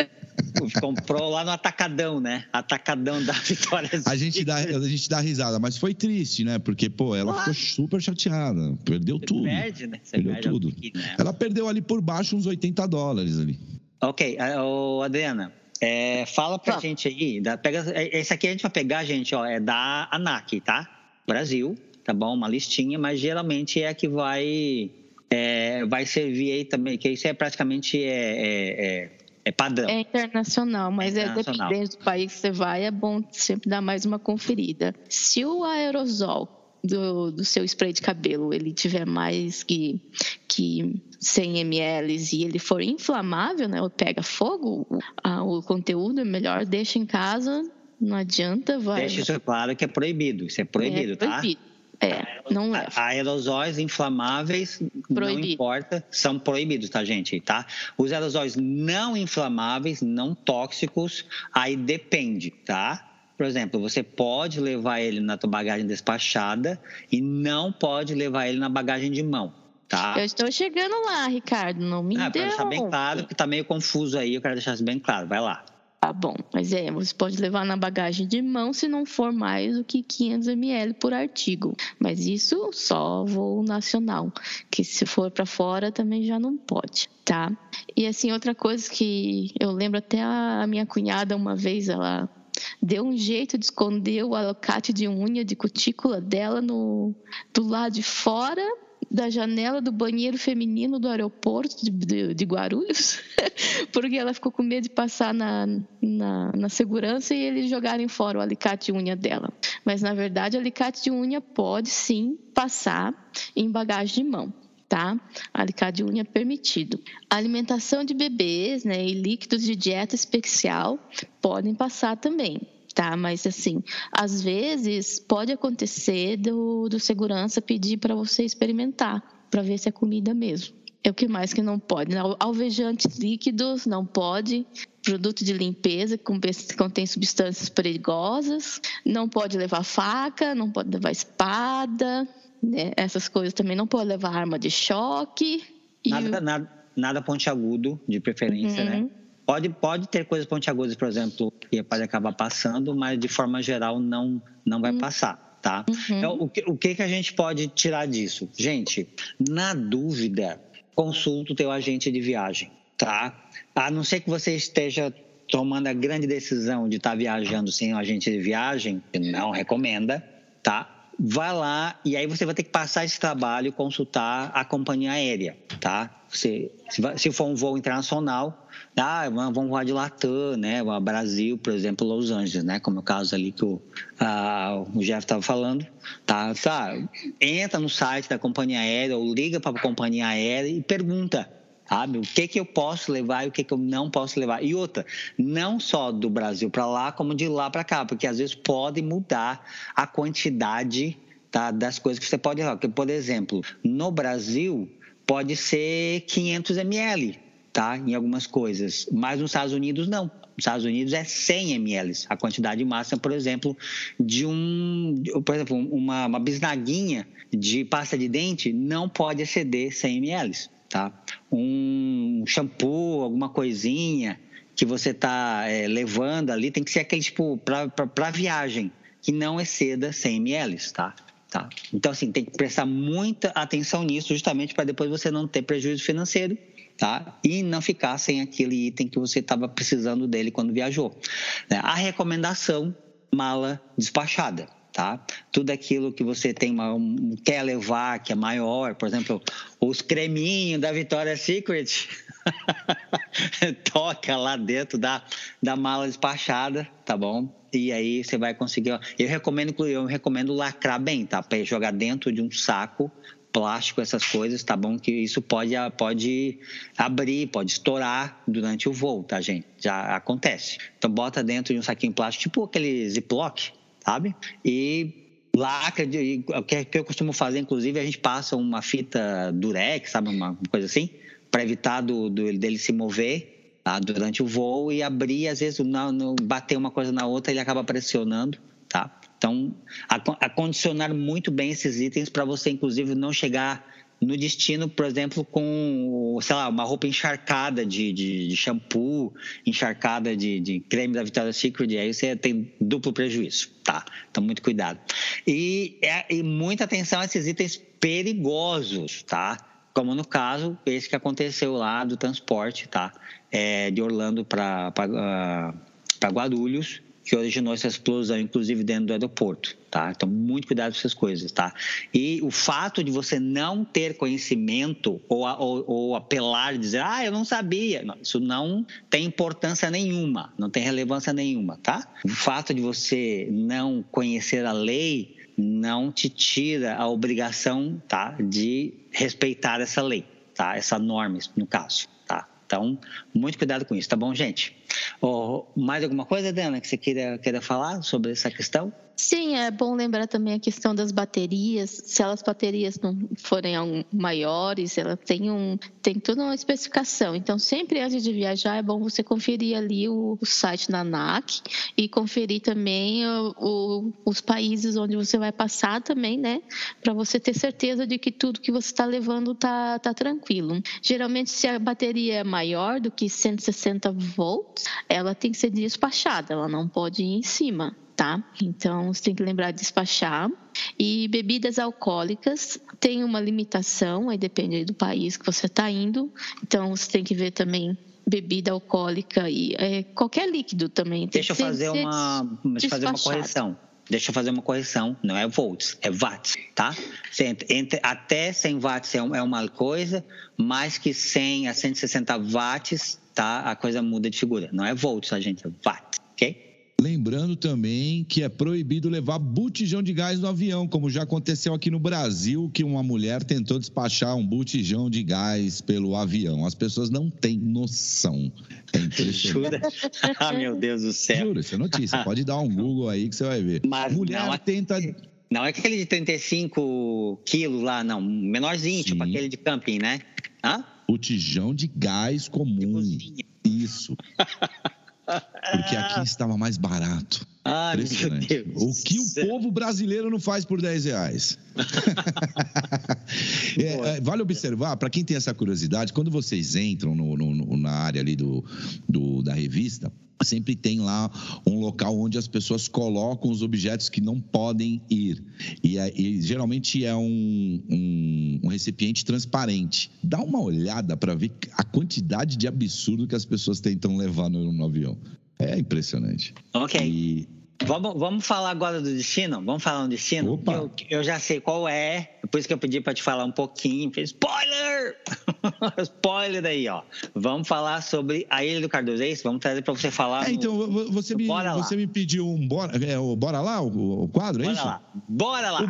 comprou lá no Atacadão, né? Atacadão da Vitória. A gente, dá, a gente dá risada, mas foi triste, né? Porque, pô, ela ah. ficou super chateada. Perdeu Você tudo. Perde, né? Você perdeu perde tudo. Né? Ela perdeu ali por baixo uns 80 dólares ali. Ok, uh, Adriana, é, fala pra tá. gente aí, da, pega, é, esse aqui a gente vai pegar, gente, ó, é da ANAC, tá? Brasil, tá bom? Uma listinha, mas geralmente é a que vai, é, vai servir aí também, que isso é praticamente é, é, é, é padrão. É internacional, mas é, internacional. dependendo do país que você vai, é bom sempre dar mais uma conferida. Se o aerosol do, do seu spray de cabelo ele tiver mais que, que 100 ml e ele for inflamável, né, ou pega fogo, a, o conteúdo é melhor deixa em casa, não adianta, vai. Deixa isso claro que é proibido, isso é proibido, é proibido. tá? É, não leva. Aerosóis inflamáveis, Proibido. não importa, são proibidos, tá, gente? Tá? Os aerosóis não inflamáveis, não tóxicos, aí depende, tá? Por exemplo, você pode levar ele na tua bagagem despachada e não pode levar ele na bagagem de mão. Tá? Eu estou chegando lá, Ricardo, não me ah, Para deixar bem claro, que tá meio confuso aí, eu quero deixar isso bem claro. Vai lá. Tá bom, mas é, você pode levar na bagagem de mão se não for mais do que 500 ml por artigo. Mas isso só voo nacional, que se for para fora também já não pode, tá? E assim, outra coisa que eu lembro até a minha cunhada uma vez, ela deu um jeito de esconder o alicate de unha de cutícula dela no do lado de fora da janela do banheiro feminino do aeroporto de, de, de Guarulhos, porque ela ficou com medo de passar na, na, na, segurança e eles jogarem fora o alicate de unha dela. Mas, na verdade, o alicate de unha pode sim passar em bagagem de mão. Tá? Alicate de unha é permitido. Alimentação de bebês né, e líquidos de dieta especial podem passar também tá? Mas assim, às vezes pode acontecer do, do segurança pedir para você experimentar, para ver se é comida mesmo. É o que mais que não pode. Alvejantes líquidos não pode. Produto de limpeza que contém substâncias perigosas. Não pode levar faca, não pode levar espada. Né? Essas coisas também não pode levar arma de choque. Nada, o... nada, nada pontiagudo, de preferência, né? uhum. né? Pode, pode ter coisas pontiagudas, por exemplo, que pode acabar passando, mas de forma geral não, não vai uhum. passar, tá? Uhum. Então, o que, o que, que a gente pode tirar disso? Gente, na dúvida, consulta o teu agente de viagem, tá? A não ser que você esteja tomando a grande decisão de estar tá viajando sem o agente de viagem, não recomenda, tá? Vai lá e aí você vai ter que passar esse trabalho consultar a companhia aérea, tá? Se, se for um voo internacional, ah, vamos voar de Latam, né? Brasil, por exemplo, Los Angeles, né? Como é o caso ali que o, a, o Jeff estava falando. Tá, tá, entra no site da companhia aérea ou liga para a companhia aérea e pergunta, sabe? O que que eu posso levar e o que que eu não posso levar. E outra, não só do Brasil para lá, como de lá para cá, porque às vezes pode mudar a quantidade tá, das coisas que você pode levar. Porque, por exemplo, no Brasil pode ser 500 ml, tá? Em algumas coisas, mas nos Estados Unidos não. Nos Estados Unidos é 100 ml, a quantidade máxima, por exemplo, de um, por exemplo, uma, uma bisnaguinha de pasta de dente não pode exceder 100 ml, tá? Um shampoo, alguma coisinha que você está é, levando ali tem que ser aquele tipo para viagem que não exceda 100 ml, tá? Tá? Então, assim, tem que prestar muita atenção nisso, justamente para depois você não ter prejuízo financeiro tá? E não ficar sem aquele item que você estava precisando dele quando viajou. Né? A recomendação, mala despachada. Tá? Tudo aquilo que você tem uma, um, quer levar, que é maior, por exemplo, os creminhos da Victoria's Secret, toca lá dentro da, da mala despachada, tá bom? E aí você vai conseguir. Eu recomendo, eu recomendo lacrar bem, tá? Para jogar dentro de um saco plástico, essas coisas, tá bom? Que isso pode, pode abrir, pode estourar durante o voo, tá, gente? Já acontece. Então, bota dentro de um saquinho plástico, tipo aquele Ziploc, sabe? E lacra, o que eu costumo fazer, inclusive, a gente passa uma fita durex, sabe? Uma coisa assim, para evitar do, do, dele se mover tá? durante o voo e abrir, às vezes, não, bater uma coisa na outra, ele acaba pressionando, tá? Então, acondicionar muito bem esses itens para você, inclusive, não chegar no destino, por exemplo, com, sei lá, uma roupa encharcada de, de, de shampoo, encharcada de, de, creme da Victoria's Secret, aí você tem duplo prejuízo, tá? Então, muito cuidado. E, é, e muita atenção a esses itens perigosos, tá? Como no caso, esse que aconteceu lá do transporte, tá? É, de Orlando para uh, Guarulhos, que originou essa explosão, inclusive dentro do aeroporto, tá? Então, muito cuidado com essas coisas, tá? E o fato de você não ter conhecimento ou, ou, ou apelar dizer, ah, eu não sabia, não, isso não tem importância nenhuma, não tem relevância nenhuma, tá? O fato de você não conhecer a lei não te tira a obrigação, tá, de respeitar essa lei, tá, essa norma, no caso. Então, muito cuidado com isso, tá bom, gente? Oh, mais alguma coisa, Dana, que você queira, queira falar sobre essa questão? Sim, é bom lembrar também a questão das baterias. Se as baterias não forem maiores, ela tem um tem toda uma especificação. Então, sempre antes de viajar é bom você conferir ali o, o site da ANAC e conferir também o, o, os países onde você vai passar também, né, para você ter certeza de que tudo que você está levando tá tá tranquilo. Geralmente, se a bateria é maior do que 160 volts, ela tem que ser despachada, ela não pode ir em cima tá? Então, você tem que lembrar de despachar. E bebidas alcoólicas tem uma limitação, aí depende do país que você está indo. Então, você tem que ver também bebida alcoólica e é, qualquer líquido também. Deixa eu fazer uma, fazer uma correção. Deixa eu fazer uma correção, não é volts, é watts, tá? Entre, até 100 watts é, é uma coisa, mais que 100 a 160 watts, tá? A coisa muda de figura. Não é volts, a gente, é watts, ok? Lembrando também que é proibido levar botijão de gás no avião, como já aconteceu aqui no Brasil, que uma mulher tentou despachar um botijão de gás pelo avião. As pessoas não têm noção. É impressionante. Jura? ah, meu Deus do céu. Juro, isso é notícia. Pode dar um Google aí que você vai ver. Mas mulher não, é tenta. Não é aquele de 35 quilos lá, não. Menorzinho, tipo Sim. tipo aquele de camping, né? Hã? Botijão de gás comum. Isso. Porque aqui estava mais barato. Ah, Impressionante. O que o povo brasileiro não faz por 10 reais? é, é, vale observar, para quem tem essa curiosidade, quando vocês entram no, no, na área ali do, do, da revista, sempre tem lá um local onde as pessoas colocam os objetos que não podem ir. E, é, e geralmente é um, um, um, recipiente transparente. Dá uma olhada para ver a quantidade de absurdo que as pessoas tentam levar no, no avião. É impressionante. Ok. E, Vamos, vamos falar agora do destino? Vamos falar do destino? Opa. Eu, eu já sei qual é, por isso que eu pedi para te falar um pouquinho. Spoiler! Spoiler aí, ó. Vamos falar sobre a Ilha do Cardoso, é isso? Vamos trazer para você falar. É, então, você, me, você me pediu um bora, é, o Bora Lá, o, o quadro, é bora isso? Lá. Bora lá!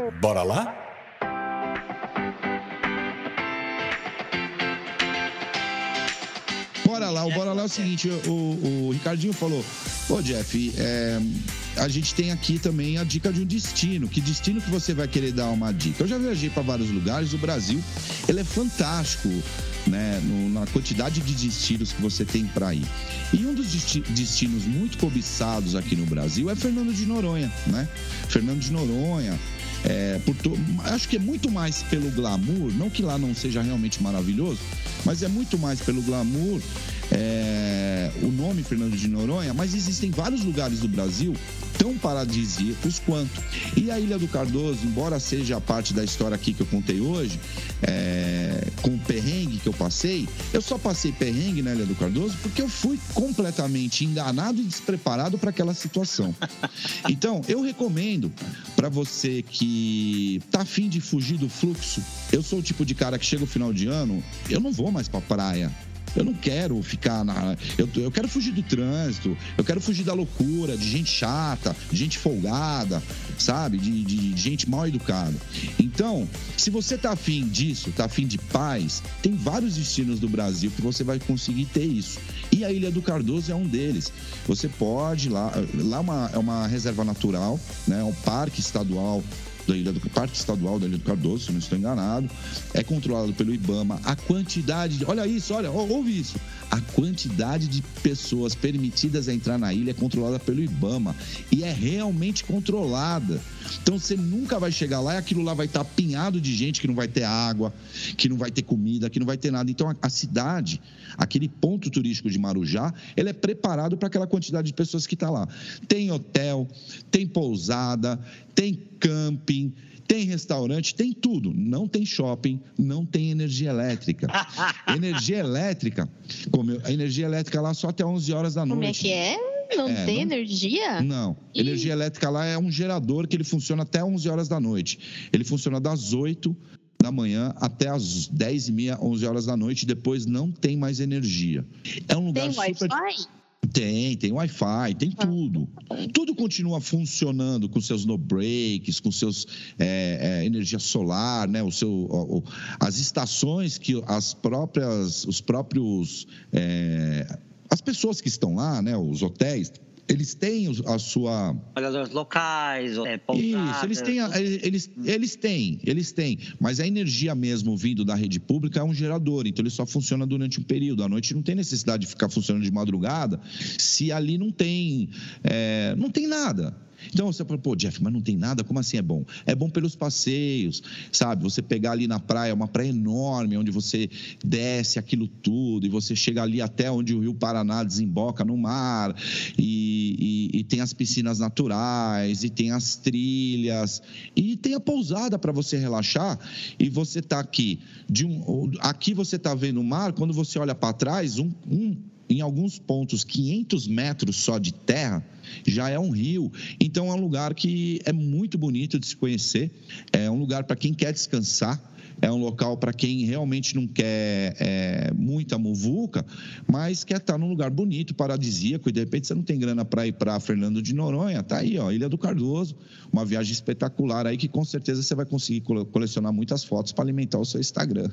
O... Bora lá? Bora lá, o Bora lá é o seguinte, o, o Ricardinho falou, ô Jeff, é, a gente tem aqui também a dica de um destino. Que destino que você vai querer dar uma dica? Eu já viajei para vários lugares, o Brasil, ele é fantástico, né, no, na quantidade de destinos que você tem para ir. E um dos destinos muito cobiçados aqui no Brasil é Fernando de Noronha, né? Fernando de Noronha, é, to... Acho que é muito mais pelo glamour, não que lá não seja realmente maravilhoso, mas é muito mais pelo glamour é, o nome Fernando de Noronha, mas existem vários lugares do Brasil tão paradisíacos quanto. E a Ilha do Cardoso, embora seja a parte da história aqui que eu contei hoje, é, com o perrengue que eu passei, eu só passei perrengue na Ilha do Cardoso porque eu fui completamente enganado e despreparado para aquela situação. Então, eu recomendo para você que tá afim de fugir do fluxo, eu sou o tipo de cara que chega o final de ano, eu não vou mais para praia eu não quero ficar na. Eu, eu quero fugir do trânsito, eu quero fugir da loucura, de gente chata, de gente folgada, sabe? De, de, de gente mal educada. Então, se você tá afim disso, tá afim de paz, tem vários destinos do Brasil que você vai conseguir ter isso. E a Ilha do Cardoso é um deles. Você pode lá, lá é uma, é uma reserva natural, né? É um parque estadual da Ilha do Parque Estadual da Ilha do Cardoso, se não estou enganado, é controlado pelo IBAMA. A quantidade, de, olha isso, olha, ouve isso. A quantidade de pessoas permitidas a entrar na ilha é controlada pelo IBAMA e é realmente controlada. Então você nunca vai chegar lá e aquilo lá vai estar apinhado de gente que não vai ter água, que não vai ter comida, que não vai ter nada. Então a, a cidade, aquele ponto turístico de Marujá, ele é preparado para aquela quantidade de pessoas que está lá. Tem hotel, tem pousada, tem camping, tem restaurante, tem tudo. Não tem shopping, não tem energia elétrica. energia elétrica, como eu, a energia elétrica lá só até 11 horas da noite. Como é que é? Não é, tem não, energia? Não. Ih. Energia elétrica lá é um gerador que ele funciona até 11 horas da noite. Ele funciona das 8 da manhã até as 10 e meia, 11 horas da noite. Depois não tem mais energia. É um lugar tem super... Wi-Fi? Tem, tem Wi-Fi, tem ah. tudo. Tudo continua funcionando com seus no breaks, com seus é, é, energia solar, né? O seu, o, as estações que as próprias, os próprios é, as pessoas que estão lá, né? Os hotéis eles têm a sua. Olhadores locais, é, Isso, eles têm, eles, eles têm, eles têm. Mas a energia mesmo vindo da rede pública é um gerador, então ele só funciona durante um período. À noite não tem necessidade de ficar funcionando de madrugada se ali não tem, é, não tem nada. Então você fala, pô, Jeff, mas não tem nada, como assim é bom? É bom pelos passeios, sabe? Você pegar ali na praia, uma praia enorme, onde você desce aquilo tudo, e você chega ali até onde o Rio Paraná desemboca no mar, e, e, e tem as piscinas naturais, e tem as trilhas, e tem a pousada para você relaxar, e você tá aqui, de um, aqui você tá vendo o mar, quando você olha para trás, um, um em alguns pontos, 500 metros só de terra, já é um rio. Então, é um lugar que é muito bonito de se conhecer, é um lugar para quem quer descansar é um local para quem realmente não quer é, muita muvuca, mas quer estar num lugar bonito, paradisíaco, e de repente você não tem grana para ir para Fernando de Noronha, tá aí, ó, Ilha do Cardoso, uma viagem espetacular aí que com certeza você vai conseguir colecionar muitas fotos para alimentar o seu Instagram.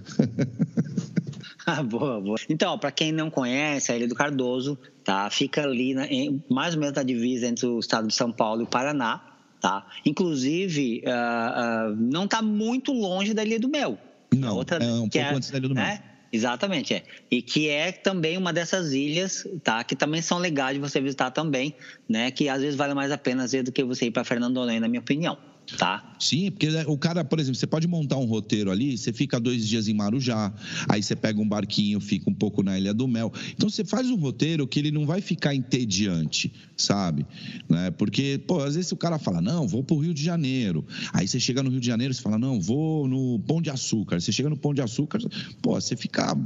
ah, boa, boa. Então, para quem não conhece, a Ilha do Cardoso, tá? Fica ali na, em, mais ou menos na divisa entre o estado de São Paulo e o Paraná. Tá? Inclusive, uh, uh, não está muito longe da Ilha do Mel. Não, outra, é um pouco é, antes da Ilha do Mel. Né? Exatamente, é. E que é também uma dessas ilhas, tá? Que também são legais de você visitar também, né? Que às vezes vale mais a pena às vezes, do que você ir para Fernando Noronha, na minha opinião tá? Sim, porque o cara, por exemplo, você pode montar um roteiro ali, você fica dois dias em Marujá, aí você pega um barquinho, fica um pouco na Ilha do Mel. Então você faz um roteiro que ele não vai ficar entediante, sabe? Né? Porque, pô, às vezes o cara fala, não, vou pro Rio de Janeiro. Aí você chega no Rio de Janeiro e fala, não, vou no Pão de Açúcar. Você chega no Pão de Açúcar, pô, você fica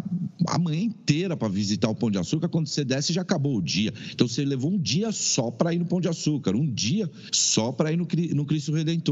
a manhã inteira para visitar o Pão de Açúcar, quando você desce já acabou o dia. Então você levou um dia só para ir no Pão de Açúcar, um dia só para ir no, no Cristo Redentor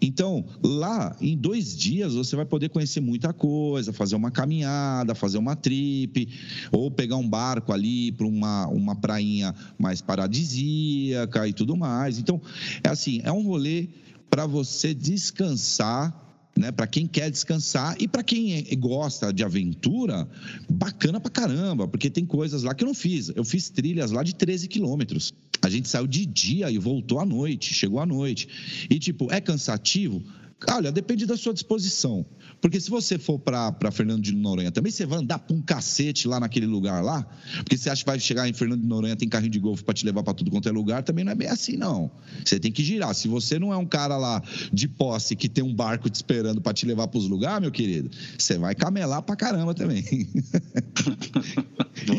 então, lá, em dois dias, você vai poder conhecer muita coisa, fazer uma caminhada, fazer uma trip, ou pegar um barco ali para uma, uma prainha mais paradisíaca e tudo mais. Então, é assim, é um rolê para você descansar né? Para quem quer descansar e para quem gosta de aventura, bacana pra caramba, porque tem coisas lá que eu não fiz. Eu fiz trilhas lá de 13 quilômetros. A gente saiu de dia e voltou à noite, chegou à noite. E, tipo, é cansativo? Olha, depende da sua disposição. Porque se você for para Fernando de Noronha também, você vai andar para um cacete lá naquele lugar lá. Porque você acha que vai chegar em Fernando de Noronha, tem carrinho de golfe para te levar para tudo quanto é lugar, também não é bem assim, não. Você tem que girar. Se você não é um cara lá de posse que tem um barco te esperando para te levar para os lugares, meu querido, você vai camelar para caramba também.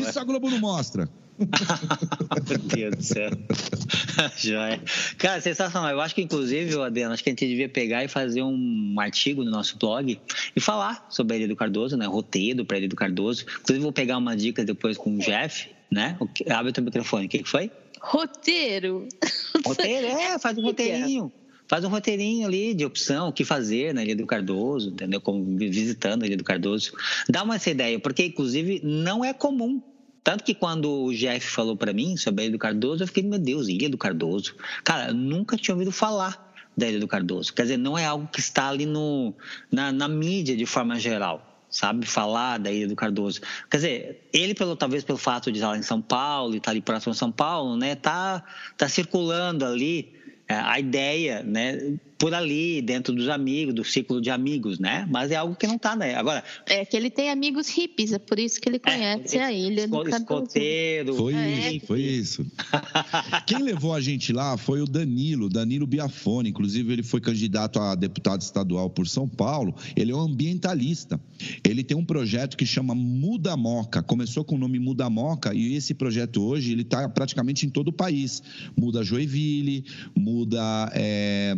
Isso a Globo não mostra. Meu Deus do céu. Joia. Cara, sensacional. Eu acho que, inclusive, Adriano, acho que a gente devia pegar e fazer um artigo no nosso blog e falar sobre a Ilha do Cardoso, né? Roteiro para a Ilha do Cardoso. Inclusive, vou pegar uma dica depois com o Jeff, né? Abre o teu microfone. O que, que foi? Roteiro. Roteiro, é, faz um roteirinho faz um roteirinho ali de opção, o que fazer na Ilha do Cardoso, entendeu? Como visitando a Ilha do Cardoso. Dá uma essa ideia, porque inclusive não é comum tanto que quando o Jeff falou para mim sobre a Ilha do Cardoso, eu fiquei, meu Deus, Ilha do Cardoso. Cara, eu nunca tinha ouvido falar da Ilha do Cardoso. Quer dizer, não é algo que está ali no, na, na mídia de forma geral sabe, falar da Ilha do Cardoso. Quer dizer, ele, pelo, talvez pelo fato de estar lá em São Paulo e estar ali próximo a São Paulo, né, tá, tá circulando ali é, a ideia, né, por ali, dentro dos amigos, do ciclo de amigos, né? Mas é algo que não está, né? Agora. É que ele tem amigos hippies, é por isso que ele é, conhece é, a ilha esco, do escoteiro. Foi é. isso, foi isso. Quem levou a gente lá foi o Danilo, Danilo Biafone. Inclusive, ele foi candidato a deputado estadual por São Paulo. Ele é um ambientalista. Ele tem um projeto que chama Muda Moca. Começou com o nome Muda Moca e esse projeto hoje ele está praticamente em todo o país. Muda Joinville, muda é,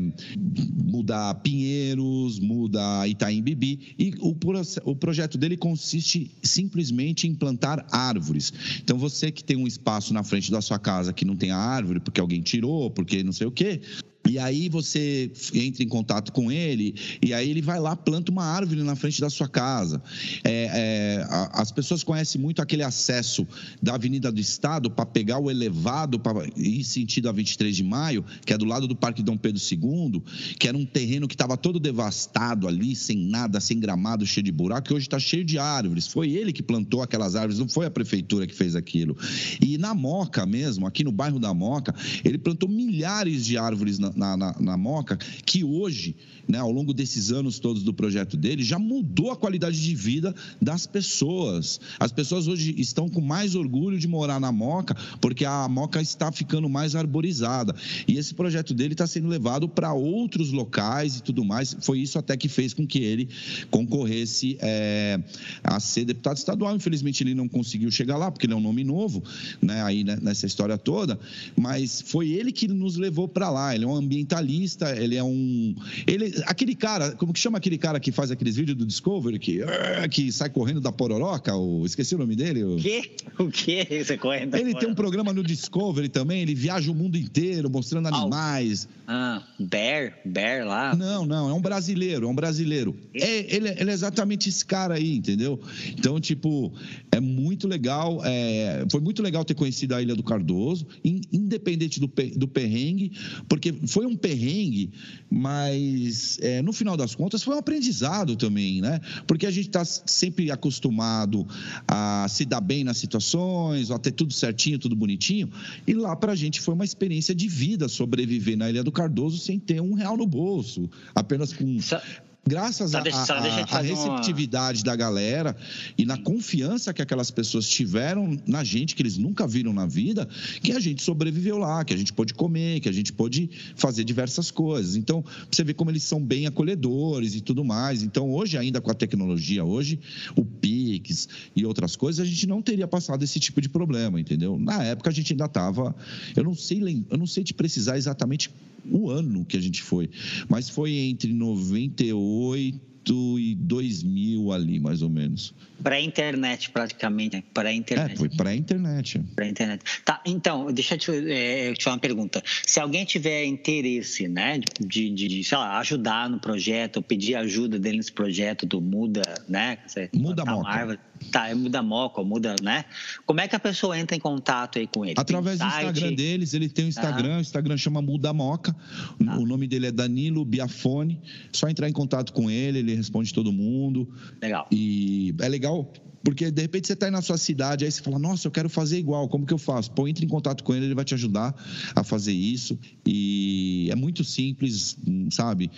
muda Pinheiros, muda Itaim Bibi. E o, o projeto dele consiste simplesmente em plantar árvores. Então, você que tem um espaço na frente da sua casa que não tem árvore, porque alguém tirou, porque não sei o quê, E aí você entra em contato com ele, e aí ele vai lá, planta uma árvore na frente da sua casa. É, é, as pessoas conhecem muito aquele acesso da Avenida do Estado para pegar o elevado para ir sentido a 23 de maio, que é do lado do Parque Dom Pedro II, que era um terreno que estava todo devastado ali, sem nada, sem gramado, cheio de buraco, e hoje está cheio de árvores. Foi ele que plantou aquelas árvores, não foi a prefeitura que fez aquilo. E na Moca mesmo, aqui no bairro da Moca, ele plantou milhares de árvores na, na, na, na Moca, que hoje, né, ao longo desses anos todos do projeto dele, já mudou a qualidade de vida das pessoas. As pessoas hoje estão com mais orgulho de morar na Moca, porque a Moca está ficando mais arborizada. E esse projeto dele está sendo levado para outros locais e tudo mais. Foi isso até que fez com que ele concorresse é, a ser deputado estadual. Infelizmente, ele não conseguiu chegar lá, porque ele é um nome novo, né, aí né, nessa história toda. Mas foi ele que nos levou para lá. Ele é um ambientalista, ele é um. Ele, aquele cara, como que chama aquele cara que faz aqueles vídeos do Discovery, que, que sai correndo da pororoca? O, esqueci o nome dele. O quê? O quê? Você correndo Ele tem um programa no Discovery também, ele viaja o mundo inteiro mostrando animais. Ah, Bear, Bear lá? Não, não, é um brasileiro, é um brasileiro. É, ele, ele é exatamente esse cara aí, entendeu? Então, tipo, é muito legal, é, foi muito legal ter conhecido a Ilha do Cardoso, independente do, do perrengue, porque foi um perrengue, mas é, no final das contas foi um aprendizado também, né? Porque a gente está sempre acostumado a se dar bem nas situações, a ter tudo certinho, tudo bonitinho, e lá para a gente foi uma experiência de vida sobreviver na Ilha do Cardoso sem ter um real no bolso, apenas com graças à receptividade uma... da galera e na confiança que aquelas pessoas tiveram na gente, que eles nunca viram na vida, que a gente sobreviveu lá, que a gente pôde comer, que a gente pôde fazer diversas coisas. Então, você vê como eles são bem acolhedores e tudo mais. Então, hoje, ainda com a tecnologia, hoje, o Pix e outras coisas, a gente não teria passado esse tipo de problema, entendeu? Na época, a gente ainda estava. Eu não sei, eu não sei te precisar exatamente o ano que a gente foi, mas foi entre 98 oi, e 2000 ali, mais ou menos. Pré-internet, praticamente. Né? Pré-internet. É, foi pré-internet. Pré-internet. Tá, então, deixa eu te, é, te falar uma pergunta. Se alguém tiver interesse, né, de, de, sei lá, ajudar no projeto, pedir ajuda dele nesse projeto do Muda, né? Muda Moca. Árvore, tá, é Muda Moca, Muda, né? Como é que a pessoa entra em contato aí com ele? Através do Instagram deles, ele tem o um Instagram, ah. o Instagram chama Muda Moca. Ah. O nome dele é Danilo Biafone. Só entrar em contato com ele, ele responde todo mundo. Legal. E é legal porque de repente você está aí na sua cidade, aí você fala, nossa, eu quero fazer igual, como que eu faço? Pô, entre em contato com ele, ele vai te ajudar a fazer isso. E é muito simples, sabe?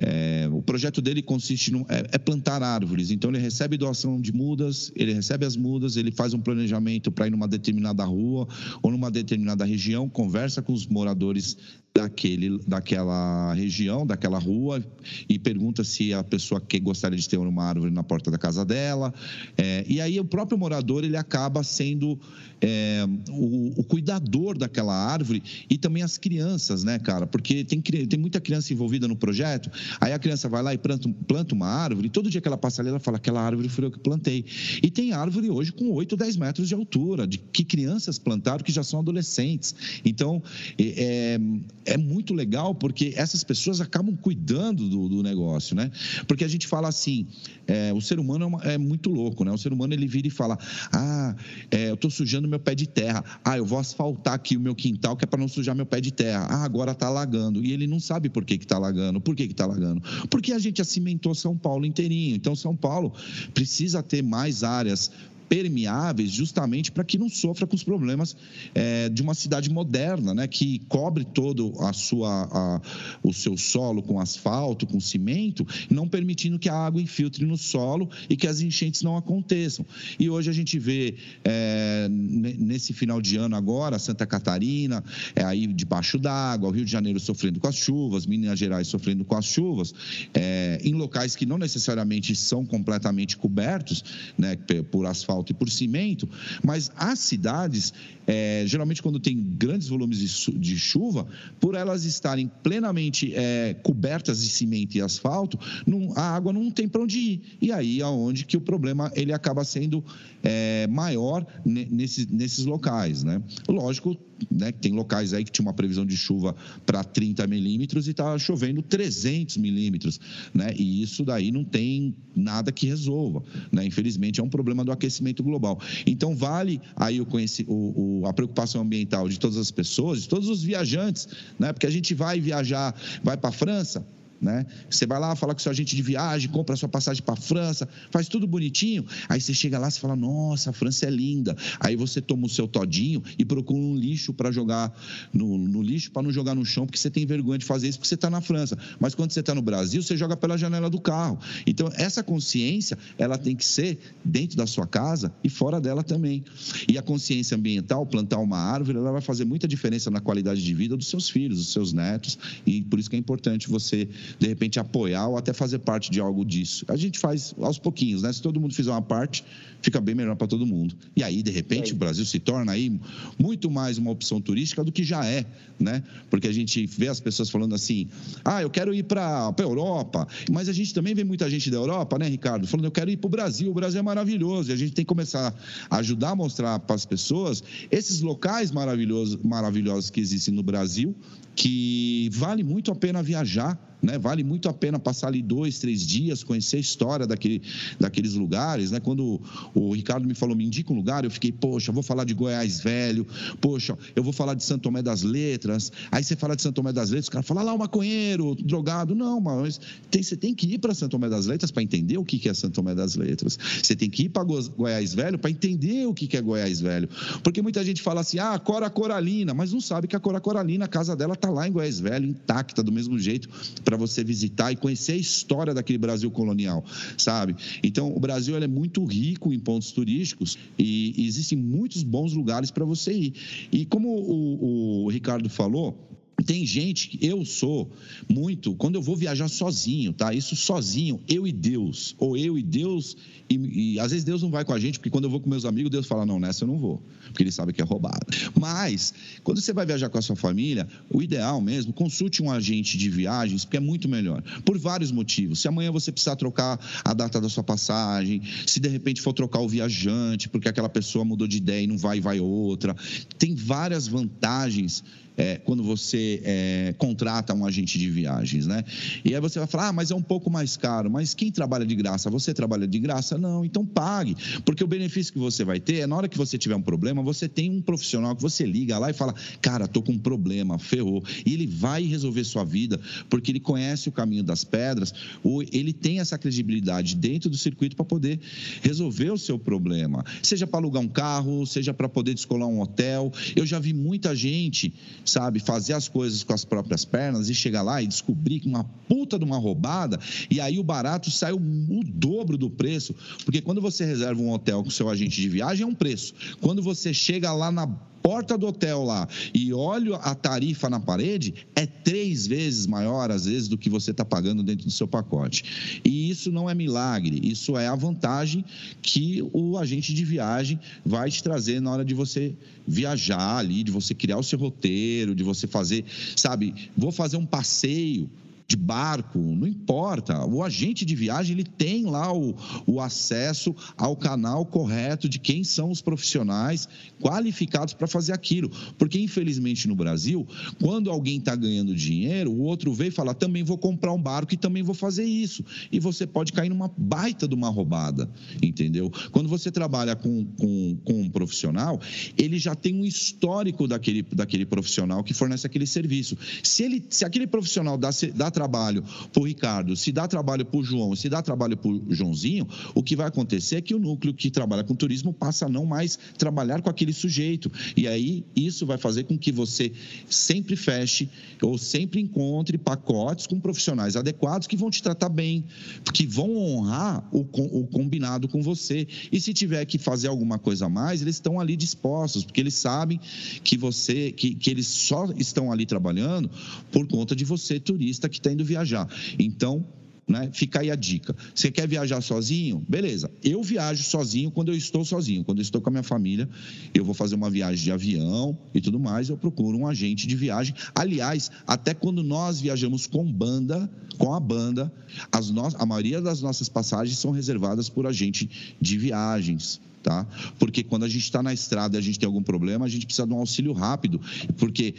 É, o projeto dele consiste no, é, é, plantar árvores. Então ele recebe doação de mudas, ele recebe as mudas, ele faz um planejamento para ir numa determinada rua ou numa determinada região, conversa com os moradores daquele, daquela região, daquela rua, e pergunta se a pessoa que gostaria de ter uma árvore na porta da casa dela. É, e aí o próprio morador ele acaba sendo é, o, o, cuidador daquela árvore e também as crianças, né, cara? Porque tem, tem muita criança envolvida no projeto, aí a criança vai lá e planta, planta uma árvore, e todo dia que ela passa ali, ela fala: aquela árvore foi eu que plantei. E tem árvore hoje com 8, 10 metros de altura, de que crianças plantaram que já são adolescentes. Então, é, é muito legal porque essas pessoas acabam cuidando do, do negócio, né? Porque a gente fala assim: é, o ser humano é, uma, é, muito louco, né? O ser humano ele vira e fala: ah, é, eu estou sujando meu pé de terra. Ah, eu vou asfaltar aqui o meu quintal que é para não sujar meu pé de terra. Ah, agora está alagando. E ele não sabe por que está alagando. Por que está alagando? Porque a gente acimentou São Paulo inteirinho. Então, São Paulo precisa ter mais áreas permeáveis justamente para que não sofra com os problemas é, de uma cidade moderna, né, que cobre todo a sua, a, o seu solo com asfalto, com cimento, não permitindo que a água infiltre no solo e que as enchentes não aconteçam. E hoje a gente vê é, nesse final de ano agora Santa Catarina é, aí debaixo d'água, o Rio de Janeiro sofrendo com as chuvas, Minas Gerais sofrendo com as chuvas, é, em locais que não necessariamente são completamente cobertos, né, por asfalto asfalto e por cimento, mas as cidades, é, geralmente quando tem grandes volumes de, de, chuva, por elas estarem plenamente é, cobertas de cimento e asfalto, não, a água não tem para onde ir. E aí é onde que o problema ele acaba sendo é, maior nesses, nesses locais, né? Lógico, né, tem locais aí que tinha uma previsão de chuva para 30 milímetros e está chovendo 300 milímetros, né? E isso daí não tem nada que resolva, né? Infelizmente é um problema do aquecimento global. Então vale aí o, o, o, a preocupação ambiental de todas as pessoas, de todos os viajantes, né? Porque a gente vai viajar, vai para a França, né? Você vai lá, fala com seu agente de viagem, compra sua passagem para a França, faz tudo bonitinho. Aí você chega lá e fala: Nossa, a França é linda. Aí você toma o seu todinho e procura um lixo para jogar no, no lixo, para não jogar no chão, porque você tem vergonha de fazer isso, porque você está na França. Mas quando você está no Brasil, você joga pela janela do carro. Então, essa consciência, ela tem que ser dentro da sua casa e fora dela também. E a consciência ambiental, plantar uma árvore, ela vai fazer muita diferença na qualidade de vida dos seus filhos, dos seus netos. E por isso que é importante você de repente apoiar ou até fazer parte de algo disso. A gente faz aos pouquinhos, né? Se todo mundo fizer uma parte, fica bem melhor para todo mundo. E aí, de repente, é. o Brasil se torna aí muito mais uma opção turística do que já é, né? Porque a gente vê as pessoas falando assim: ah, eu quero ir para a Europa, mas a gente também vê muita gente da Europa, né, Ricardo? Falando, eu quero ir para o Brasil, o Brasil é maravilhoso. E a gente tem que começar a ajudar a mostrar para as pessoas esses locais maravilhosos, maravilhosos que existem no Brasil, que vale muito a pena viajar, né? Vale muito a pena passar ali dois, três dias, conhecer a história daquele, daqueles lugares, né? Quando o Ricardo me falou, me indica um lugar, eu fiquei, poxa, vou falar de Goiás Velho, poxa, eu vou falar de Santo Tomé das Letras. Aí você fala de Santo Tomé das Letras, o cara fala lá o maconheiro, drogado. Não, mas tem, você tem que ir para Santo Tomé das Letras para entender o que é Santo Tomé das Letras. Você tem que ir para Goiás Velho para entender o que é Goiás Velho. Porque muita gente fala assim, ah, Cora Coralina, mas não sabe que a Cora Coralina, a casa dela está está lá em Goiás Velho, intacta, do mesmo jeito, para você visitar e conhecer a história daquele Brasil colonial, sabe? Então, o Brasil é muito rico em pontos turísticos e, e existem muitos bons lugares para você ir. E como o, o Ricardo falou, tem gente, eu sou muito, quando eu vou viajar sozinho, tá? Isso sozinho, eu e Deus, ou eu e Deus, e, e, às vezes Deus não vai com a gente, porque quando eu vou com meus amigos, Deus fala: não, nessa eu não vou, porque ele sabe que é roubada. Mas, quando você vai viajar com a sua família, o ideal mesmo, consulte um agente de viagens, porque é muito melhor, por vários motivos. Se amanhã você precisar trocar a data da sua passagem, se de repente for trocar o viajante, porque aquela pessoa mudou de ideia e não vai e vai outra, tem várias vantagens é, quando você é, contrata um agente de viagens, né? E aí você vai falar, ah, mas é um pouco mais caro. Mas quem trabalha de graça? Você trabalha de graça? Não, então pague. Porque o benefício que você vai ter é na hora que você tiver um problema, você tem um profissional que você liga lá e fala, cara, tô com um problema, ferrou. E ele vai resolver sua vida, porque ele conhece o caminho das pedras, ou ele tem essa credibilidade dentro do circuito para poder resolver o seu problema. Seja para alugar um carro, seja para poder descolar um hotel. Eu já vi muita gente sabe, fazer as coisas com as próprias pernas e chegar lá e descobrir que uma puta de uma roubada, e aí o barato sai o, o dobro do preço, porque quando você reserva um hotel com seu agente de viagem é um preço. Quando você chega lá na porta do hotel lá e olho a tarifa na parede, é três vezes maior, às vezes, do que você está pagando dentro do seu pacote. E isso não é milagre, isso é a vantagem que o agente de viagem vai te trazer na hora de você viajar ali, de você criar o seu roteiro, de você fazer, sabe, vou fazer um passeio de barco, não importa. O agente de viagem ele tem lá o, o acesso ao canal correto de quem são os profissionais qualificados para fazer aquilo. Porque, infelizmente, no Brasil, quando alguém está ganhando dinheiro, o outro vem e fala: também vou comprar um barco e também vou fazer isso. E você pode cair numa baita de uma roubada, entendeu? Quando você trabalha com, com, com um profissional, ele já tem um histórico daquele, daquele profissional que fornece aquele serviço. Se, ele, se aquele profissional dá, dá trabalho para o Ricardo, se dá trabalho para o João, se dá trabalho para o Joãozinho, o que vai acontecer é que o núcleo que trabalha com turismo passa a não mais trabalhar com aquele sujeito. E aí isso vai fazer com que você sempre feche ou sempre encontre pacotes com profissionais adequados que vão te tratar bem, que vão honrar o, o combinado com você. E se tiver que fazer alguma coisa a mais, eles estão ali dispostos, porque eles sabem que você, que, que eles só estão ali trabalhando por conta de você, turista que está viajar. Então, né? Fica aí a dica. Você quer viajar sozinho? Beleza. Eu viajo sozinho quando eu estou sozinho. Quando eu estou com a minha família, eu vou fazer uma viagem de avião e tudo mais, eu procuro um agente de viagem. Aliás, até quando nós viajamos com banda, com a banda, as no... a maioria das nossas passagens são reservadas por agente de viagens tá? Porque quando a gente está na estrada e a gente tem algum problema, a gente precisa de um auxílio rápido, porque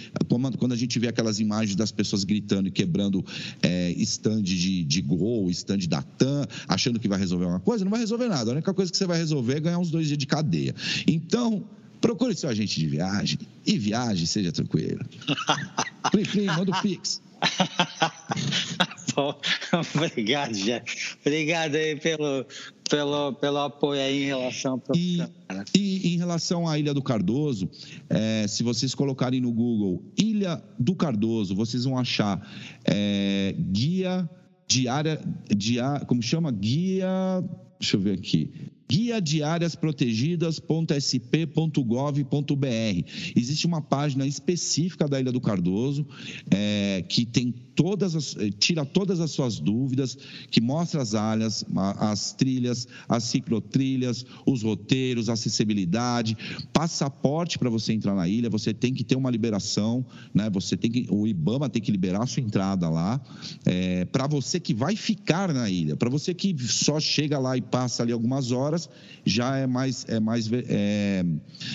quando a gente vê aquelas imagens das pessoas gritando e quebrando é, stand de, de Gol, stand da TAM, achando que vai resolver uma coisa, não vai resolver nada. A única coisa que você vai resolver é ganhar uns dois dias de cadeia. Então, procure seu agente de viagem e viagem, seja tranquilo. Plim, plim, manda o Pix. Obrigado, Jeff. Obrigado aí pelo, pelo, pelo apoio aí em relação ao e, e em relação à Ilha do Cardoso, é, se vocês colocarem no Google Ilha do Cardoso, vocês vão achar é, guia diária, dia, como chama? Guia, deixa eu ver aqui guia de áreas protegidas.sp.gov.br. Existe uma página específica da Ilha do Cardoso é, que tem todas as, eh, tira todas as suas dúvidas, que mostra as áreas, as trilhas, as ciclotrilhas, os roteiros, acessibilidade, passaporte para você entrar na ilha, você tem que ter uma liberação, né? Você tem que, o IBAMA tem que liberar a sua entrada lá, é, para você que vai ficar na ilha, para você que só chega lá e passa ali algumas horas, já é mais é mais é,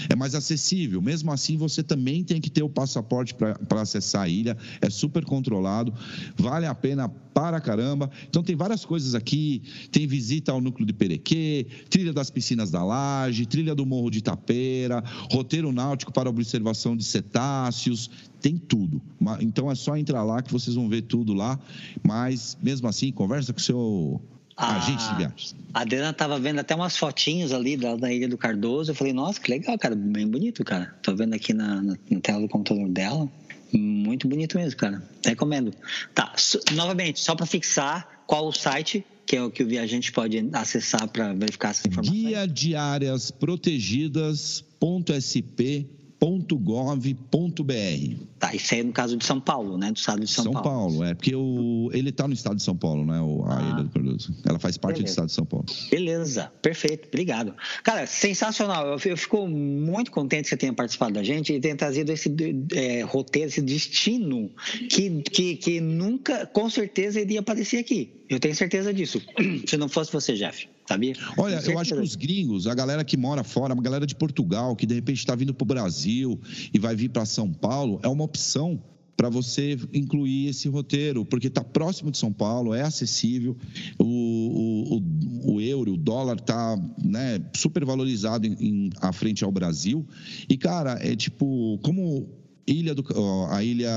é mais acessível. Mesmo assim, você também tem que ter o passaporte para acessar a ilha, é super controlado vale a pena para caramba. Então tem várias coisas aqui, tem visita ao núcleo de Perequê, trilha das piscinas da Laje, trilha do Morro de Itapeira, roteiro náutico para observação de cetáceos, tem tudo. Então é só entrar lá que vocês vão ver tudo lá, mas mesmo assim, conversa com o seu a, agente de viagens. A Adriana estava vendo até umas fotinhos ali da, da, Ilha do Cardoso. Eu falei, nossa, que legal, cara, bem bonito, cara. Tô vendo aqui na, na, na tela do computador dela. Muito bonito mesmo, cara. Recomendo. Tá, so, novamente, só para fixar, qual o site que é o que o viajante pode acessar para verificar essa informação? Guia de áreas protegidas.sp .gov.br. Tá, isso aí é no caso de São Paulo, né? Do estado de São, São Paulo. Paulo, é, porque o, ele está no estado de São Paulo, né? O, a ah, Ilha do Cardoso. Ela faz parte beleza. do estado de São Paulo. Beleza, perfeito, obrigado. Cara, sensacional. Eu, eu fico muito contente que você tenha participado da gente e tenha trazido esse é, roteiro, esse destino que, que, que nunca, com certeza, iria aparecer aqui. Eu tenho certeza disso. Se não fosse você, Jeff sabia? Olha, eu acho que os gringos, a galera que mora fora, a galera de Portugal, que de repente está vindo para o Brasil e vai vir para São Paulo, é uma opção para você incluir esse roteiro, porque está próximo de São Paulo, é acessível, o, o, o euro, o dólar está né, super valorizado em, em, à frente ao Brasil. E, cara, é tipo, como ilha do, a ilha,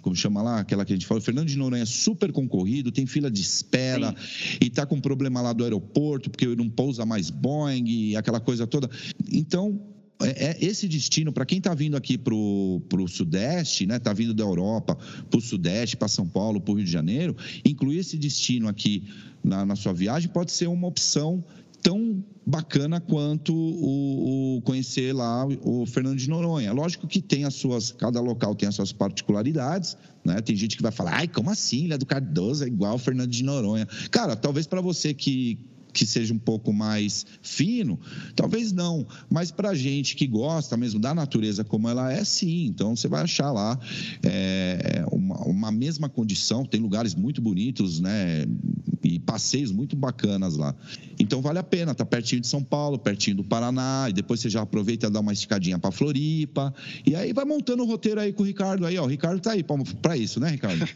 como chama lá, aquela que a gente falou, Fernando de Noronha é super concorrido, tem fila de espera Sim. e tá com problema lá do aeroporto, porque não pousa mais Boeing aquela coisa toda. Então, é, é esse destino, para quem está vindo aqui para o Sudeste, né, está vindo da Europa para o Sudeste, para São Paulo, para o Rio de Janeiro, incluir esse destino aqui na, na sua viagem pode ser uma opção tão bacana quanto o, o, conhecer lá o Fernando de Noronha. Lógico que tem as suas, cada local tem as suas particularidades, né? Tem gente que vai falar, ai, como assim? Ilha do Cardoso é igual o Fernando de Noronha. Cara, talvez para você que que seja um pouco mais fino, talvez não, mas para gente que gosta mesmo da natureza como ela é, sim. Então você vai achar lá é, uma, uma mesma condição, tem lugares muito bonitos, né? e passeios muito bacanas lá. Então vale a pena, tá pertinho de São Paulo, pertinho do Paraná, e depois você já aproveita e dá uma esticadinha para Floripa, e aí vai montando o roteiro aí com o Ricardo aí, ó. O Ricardo tá aí para isso, né, Ricardo?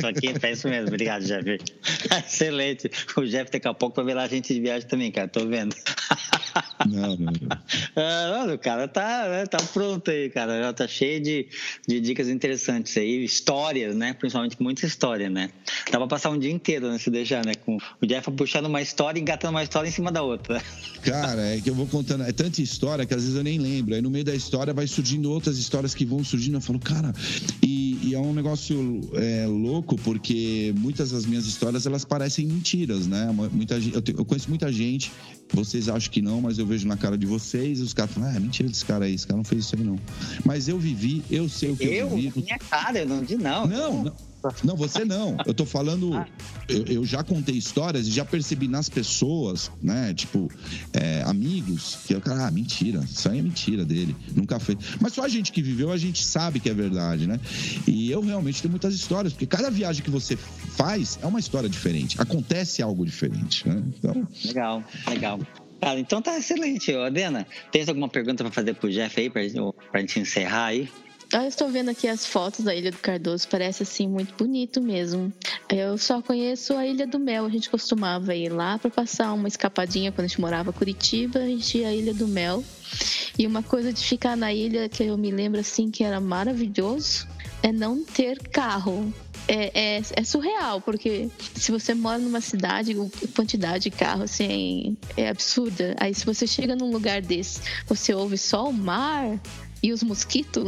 Tô aqui, é isso mesmo. Obrigado, Jeff. Excelente. O Jeff daqui a pouco vai lá a gente de viagem também, cara. Tô vendo. Não, não, não. Ah, o cara tá, né, tá pronto aí, cara. Já tá cheio de, de dicas interessantes aí, histórias, né? Principalmente muita história, né? Dá pra passar um dia inteiro, né? Se deixar, né? Com o Jeff puxando uma história e engatando uma história em cima da outra. Cara, é que eu vou contando. É tanta história que às vezes eu nem lembro. Aí no meio da história vai surgindo outras histórias que vão surgindo. Eu falo, cara. E, e é um negócio é, louco, porque muitas das minhas histórias elas parecem mentiras, né? Muita, eu, eu conheço muita gente vocês acham que não, mas eu vejo na cara de vocês, e os caras falam, ah, é mentira desse cara aí, esse cara não fez isso aí não. Mas eu vivi, eu sei o que eu, eu vivi. Minha cara, eu não de não. Não, não. Não, você não. Eu tô falando. Ah. Eu, eu, já contei histórias e já percebi nas pessoas, né? Tipo, é, amigos, que eu, cara, ah, mentira. Isso aí é mentira dele. Nunca fez. Mas só a gente que viveu, a gente sabe que é verdade, né? E eu realmente tenho muitas histórias, porque cada viagem que você faz é uma história diferente. Acontece algo diferente, né? Então... Legal, legal. Cara, então tá excelente. Adena, tem alguma pergunta para fazer pro Jeff aí, pra, pra gente encerrar aí? Ah, eu estou vendo aqui as fotos da Ilha do Cardoso, parece assim muito bonito mesmo. Eu só conheço a Ilha do Mel, a gente costumava ir lá para passar uma escapadinha quando a gente morava em Curitiba, a gente ia à Ilha do Mel. E uma coisa de ficar na ilha que eu me lembro assim que era maravilhoso é não ter carro. É, é, é, surreal, porque se você mora numa cidade, a quantidade de carros assim, é absurda. Aí se você chega num lugar desse, você ouve só o mar, e os mosquitos,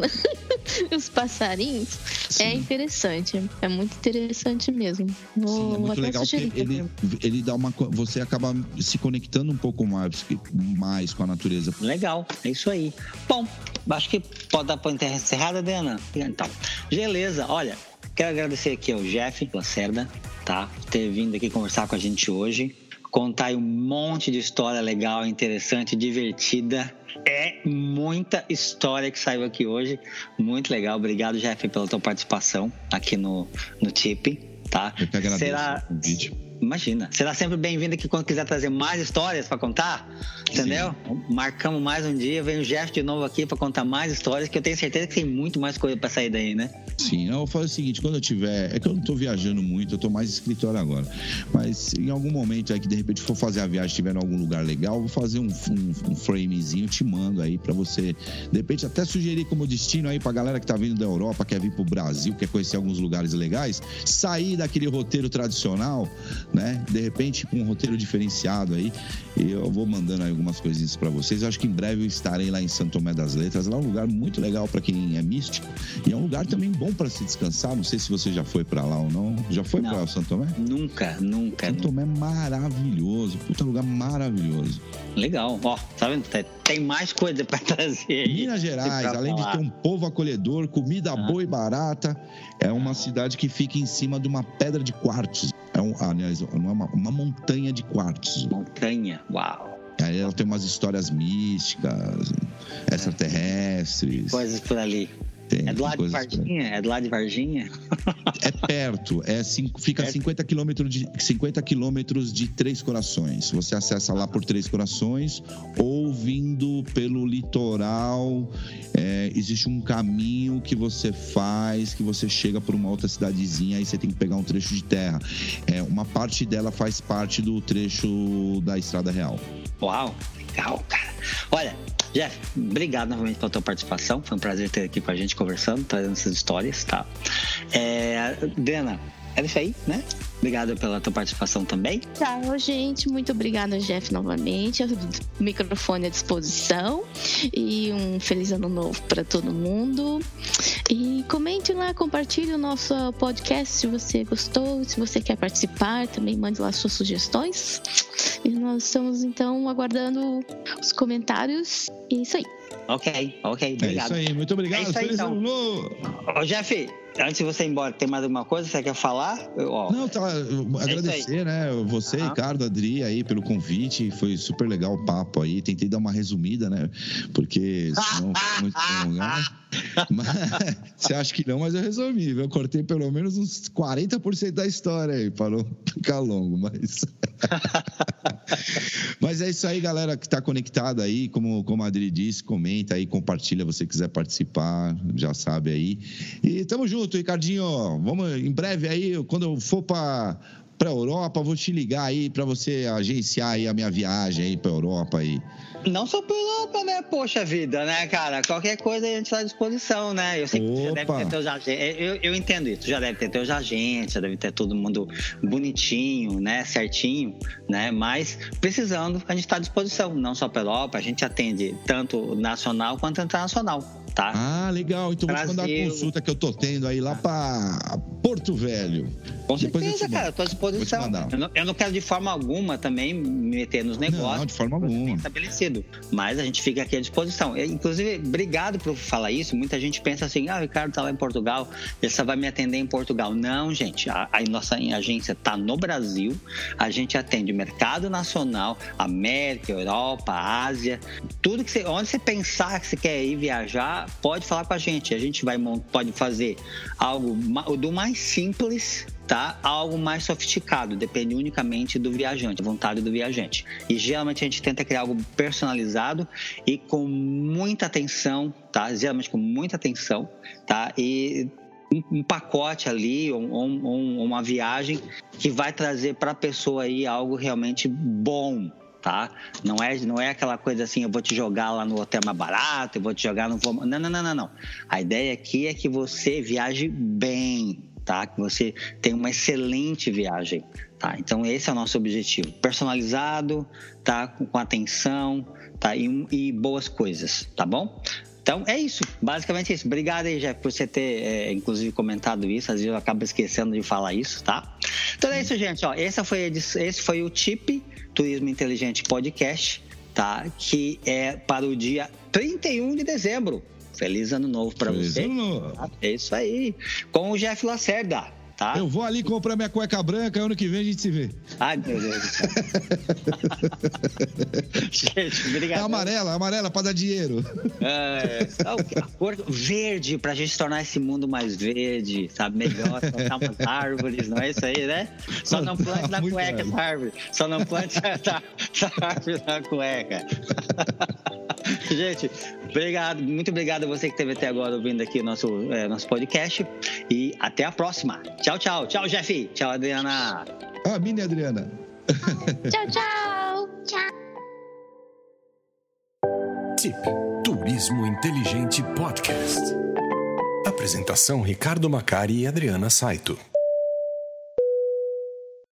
os passarinhos. É Sim. É interessante, é muito interessante mesmo. Vou, Sim, é muito legal porque ele, ele dá uma. Você acaba se conectando um pouco mais, mais com a natureza. Legal, é isso aí. Bom, acho que pode dar para encerrada, Diana? Então, beleza, olha. Quero agradecer aqui ao Jeff Lacerda, tá? Ter vindo aqui conversar com a gente hoje contar um monte de história legal, interessante, divertida. É muita história que saiu aqui hoje. Muito legal. Obrigado, Jeff, pela tua participação aqui no, no TIP. Tá? Eu que agradeço Será... o convite. Imagina. Será sempre bem-vindo aqui quando quiser trazer mais histórias para contar. Entendeu? Sim. Marcamos mais um dia, vem o Jeff de novo aqui para contar mais histórias, que eu tenho certeza que tem muito mais coisa para sair daí, né? Sim, eu falo o seguinte, quando eu tiver. É que eu não tô viajando muito, eu tô mais escritório agora. Mas em algum momento aí que de repente for fazer a viagem, estiver em algum lugar legal, vou fazer um, um, um framezinho, te mando aí para você, de repente, até sugerir como destino aí pra galera que tá vindo da Europa, quer vir pro Brasil, quer conhecer alguns lugares legais, sair daquele roteiro tradicional né? De repente, com um roteiro diferenciado aí, eu vou mandando algumas coisinhas para vocês. Eu acho que em breve eu estarei lá em Santo Tomé das Letras. Lá é um lugar muito legal para quem é místico e é um lugar também bom para se descansar. Não sei se você já foi para lá ou não. Já foi para Santo Tomé? Nunca, nunca. Santo Tomé é maravilhoso, puta lugar maravilhoso. Legal, ó, tá vendo? Tem mais coisa para trazer aí. Minas Gerais, além de ter um povo acolhedor, comida ah. boa e barata, é uma cidade que fica em cima de uma pedra de quartzo. É um, aliás, uma, uma montanha de quartzo. Montanha, uau. Aí ela tem umas histórias místicas, extraterrestres. Coisas por ali. Tem, é do lado de Varginha? É do lado de Varginha? É perto, é cinco, fica a 50 quilômetros de 50 quilômetros de Três Corações. Você acessa lá por Três Corações ou vindo pelo litoral. É, existe um caminho que você faz, que você chega por uma outra cidadezinha, aí você tem que pegar um trecho de terra. É, uma parte dela faz parte do trecho da Estrada Real. Uau, legal, cara. Olha, Jeff, obrigado novamente pela tua participação. Foi um prazer ter aqui com a gente conversando, trazendo essas histórias, tá? É, Dena, era isso aí, né? Obrigado pela tua participação também. Tchau, gente. Muito obrigada, Jeff, novamente. O microfone à disposição. E um feliz ano novo para todo mundo. E comente lá, compartilhe o nosso podcast se você gostou, se você quer participar, também mande lá suas sugestões. E nós estamos então aguardando os comentários. E é isso aí. Ok, ok. Obrigado. É isso aí, muito obrigado. É isso aí, Feliz então. ano novo. Ô, Jeff, Antes de você ir embora, tem mais alguma coisa que você quer falar? Não, tá. É agradecer, né? Você, uhum. Ricardo, Adri, aí, pelo convite. Foi super legal o papo aí. Tentei dar uma resumida, né? Porque senão foi muito prolongado. Mas, você acha que não, mas eu resumi. Eu cortei pelo menos uns 40% da história aí, para não ficar longo, mas. mas é isso aí, galera que está conectada aí. Como, como a Adri disse, comenta aí, compartilha você quiser participar, já sabe aí. E tamo junto, Ricardinho. Vamos em breve aí, quando eu for para para Europa, vou te ligar aí para você agenciar aí a minha viagem aí para Europa aí. Não só para Europa, né? Poxa vida, né, cara? Qualquer coisa a gente está à disposição, né? Eu sei que já deve ter teus agentes. Eu, eu entendo isso, já deve ter teus agentes, já deve ter todo mundo bonitinho, né? Certinho, né? Mas precisando, a gente está à disposição, não só Europa, a gente atende tanto nacional quanto internacional. Tá? Ah, legal. Então Brasil. vou te mandar a consulta que eu tô tendo aí lá para Porto Velho. Com certeza, cara, estou à disposição. Eu não, eu não, quero de forma alguma também me meter nos negócios. Não, de forma alguma. Estabelecido. Mas a gente fica aqui à disposição. Inclusive, obrigado por falar isso. Muita gente pensa assim: ah, o Ricardo está lá em Portugal, ele só vai me atender em Portugal. Não, gente. A, a nossa agência está no Brasil. A gente atende mercado nacional, América, Europa, Ásia. Tudo que você. Onde você pensar que você quer ir viajar, pode falar com a gente. A gente vai pode fazer algo do mais simples tá? Algo mais sofisticado, depende unicamente do viajante, vontade do viajante. E geralmente a gente tenta criar algo personalizado e com muita atenção, tá? Geralmente com muita atenção, tá? E um, pacote ali, ou um, um, uma viagem que vai trazer para a pessoa aí algo realmente bom, tá? Não é, não é aquela coisa assim, eu vou te jogar lá no hotel mais barato, eu vou te jogar no... Não, não, não, não, não. A ideia aqui é que você viaje bem, tá? Que você tenha uma excelente viagem, tá? Então esse é o nosso objetivo, personalizado, tá? Com, atenção, tá? E, e, boas coisas, tá bom? Então é isso, basicamente isso. Obrigado aí, Jeff, por você ter, é, inclusive, comentado isso. Às vezes eu acabo esquecendo de falar isso, tá? Então é isso, gente. Ó, essa foi, esse foi o TIP, Turismo Inteligente Podcast, tá? Que é para o dia 31 de dezembro. Feliz ano novo para você. Ano novo. É isso aí. Com o Jeff Lacerda. Tá? Eu vou ali comprar minha cueca branca, ano que vem a gente se vê. Ai, meu Deus do céu. gente, obrigado. É amarela, amarela para dar dinheiro. É, a cor verde pra gente tornar esse mundo mais verde, sabe? Melhor, plantar umas árvores, não é isso aí, né? Só não plante na cueca essa árvore. Só não plante essa árvore na cueca. Gente, obrigado, muito obrigado a você que esteve até agora ouvindo aqui nosso, é, nosso podcast. E até a próxima. Tchau, tchau. Tchau, Jeff. Tchau, Adriana. Ah, mini Adriana. tchau, tchau. Tchau. Tip Turismo Inteligente Podcast. Apresentação Ricardo Macari e Adriana Saito.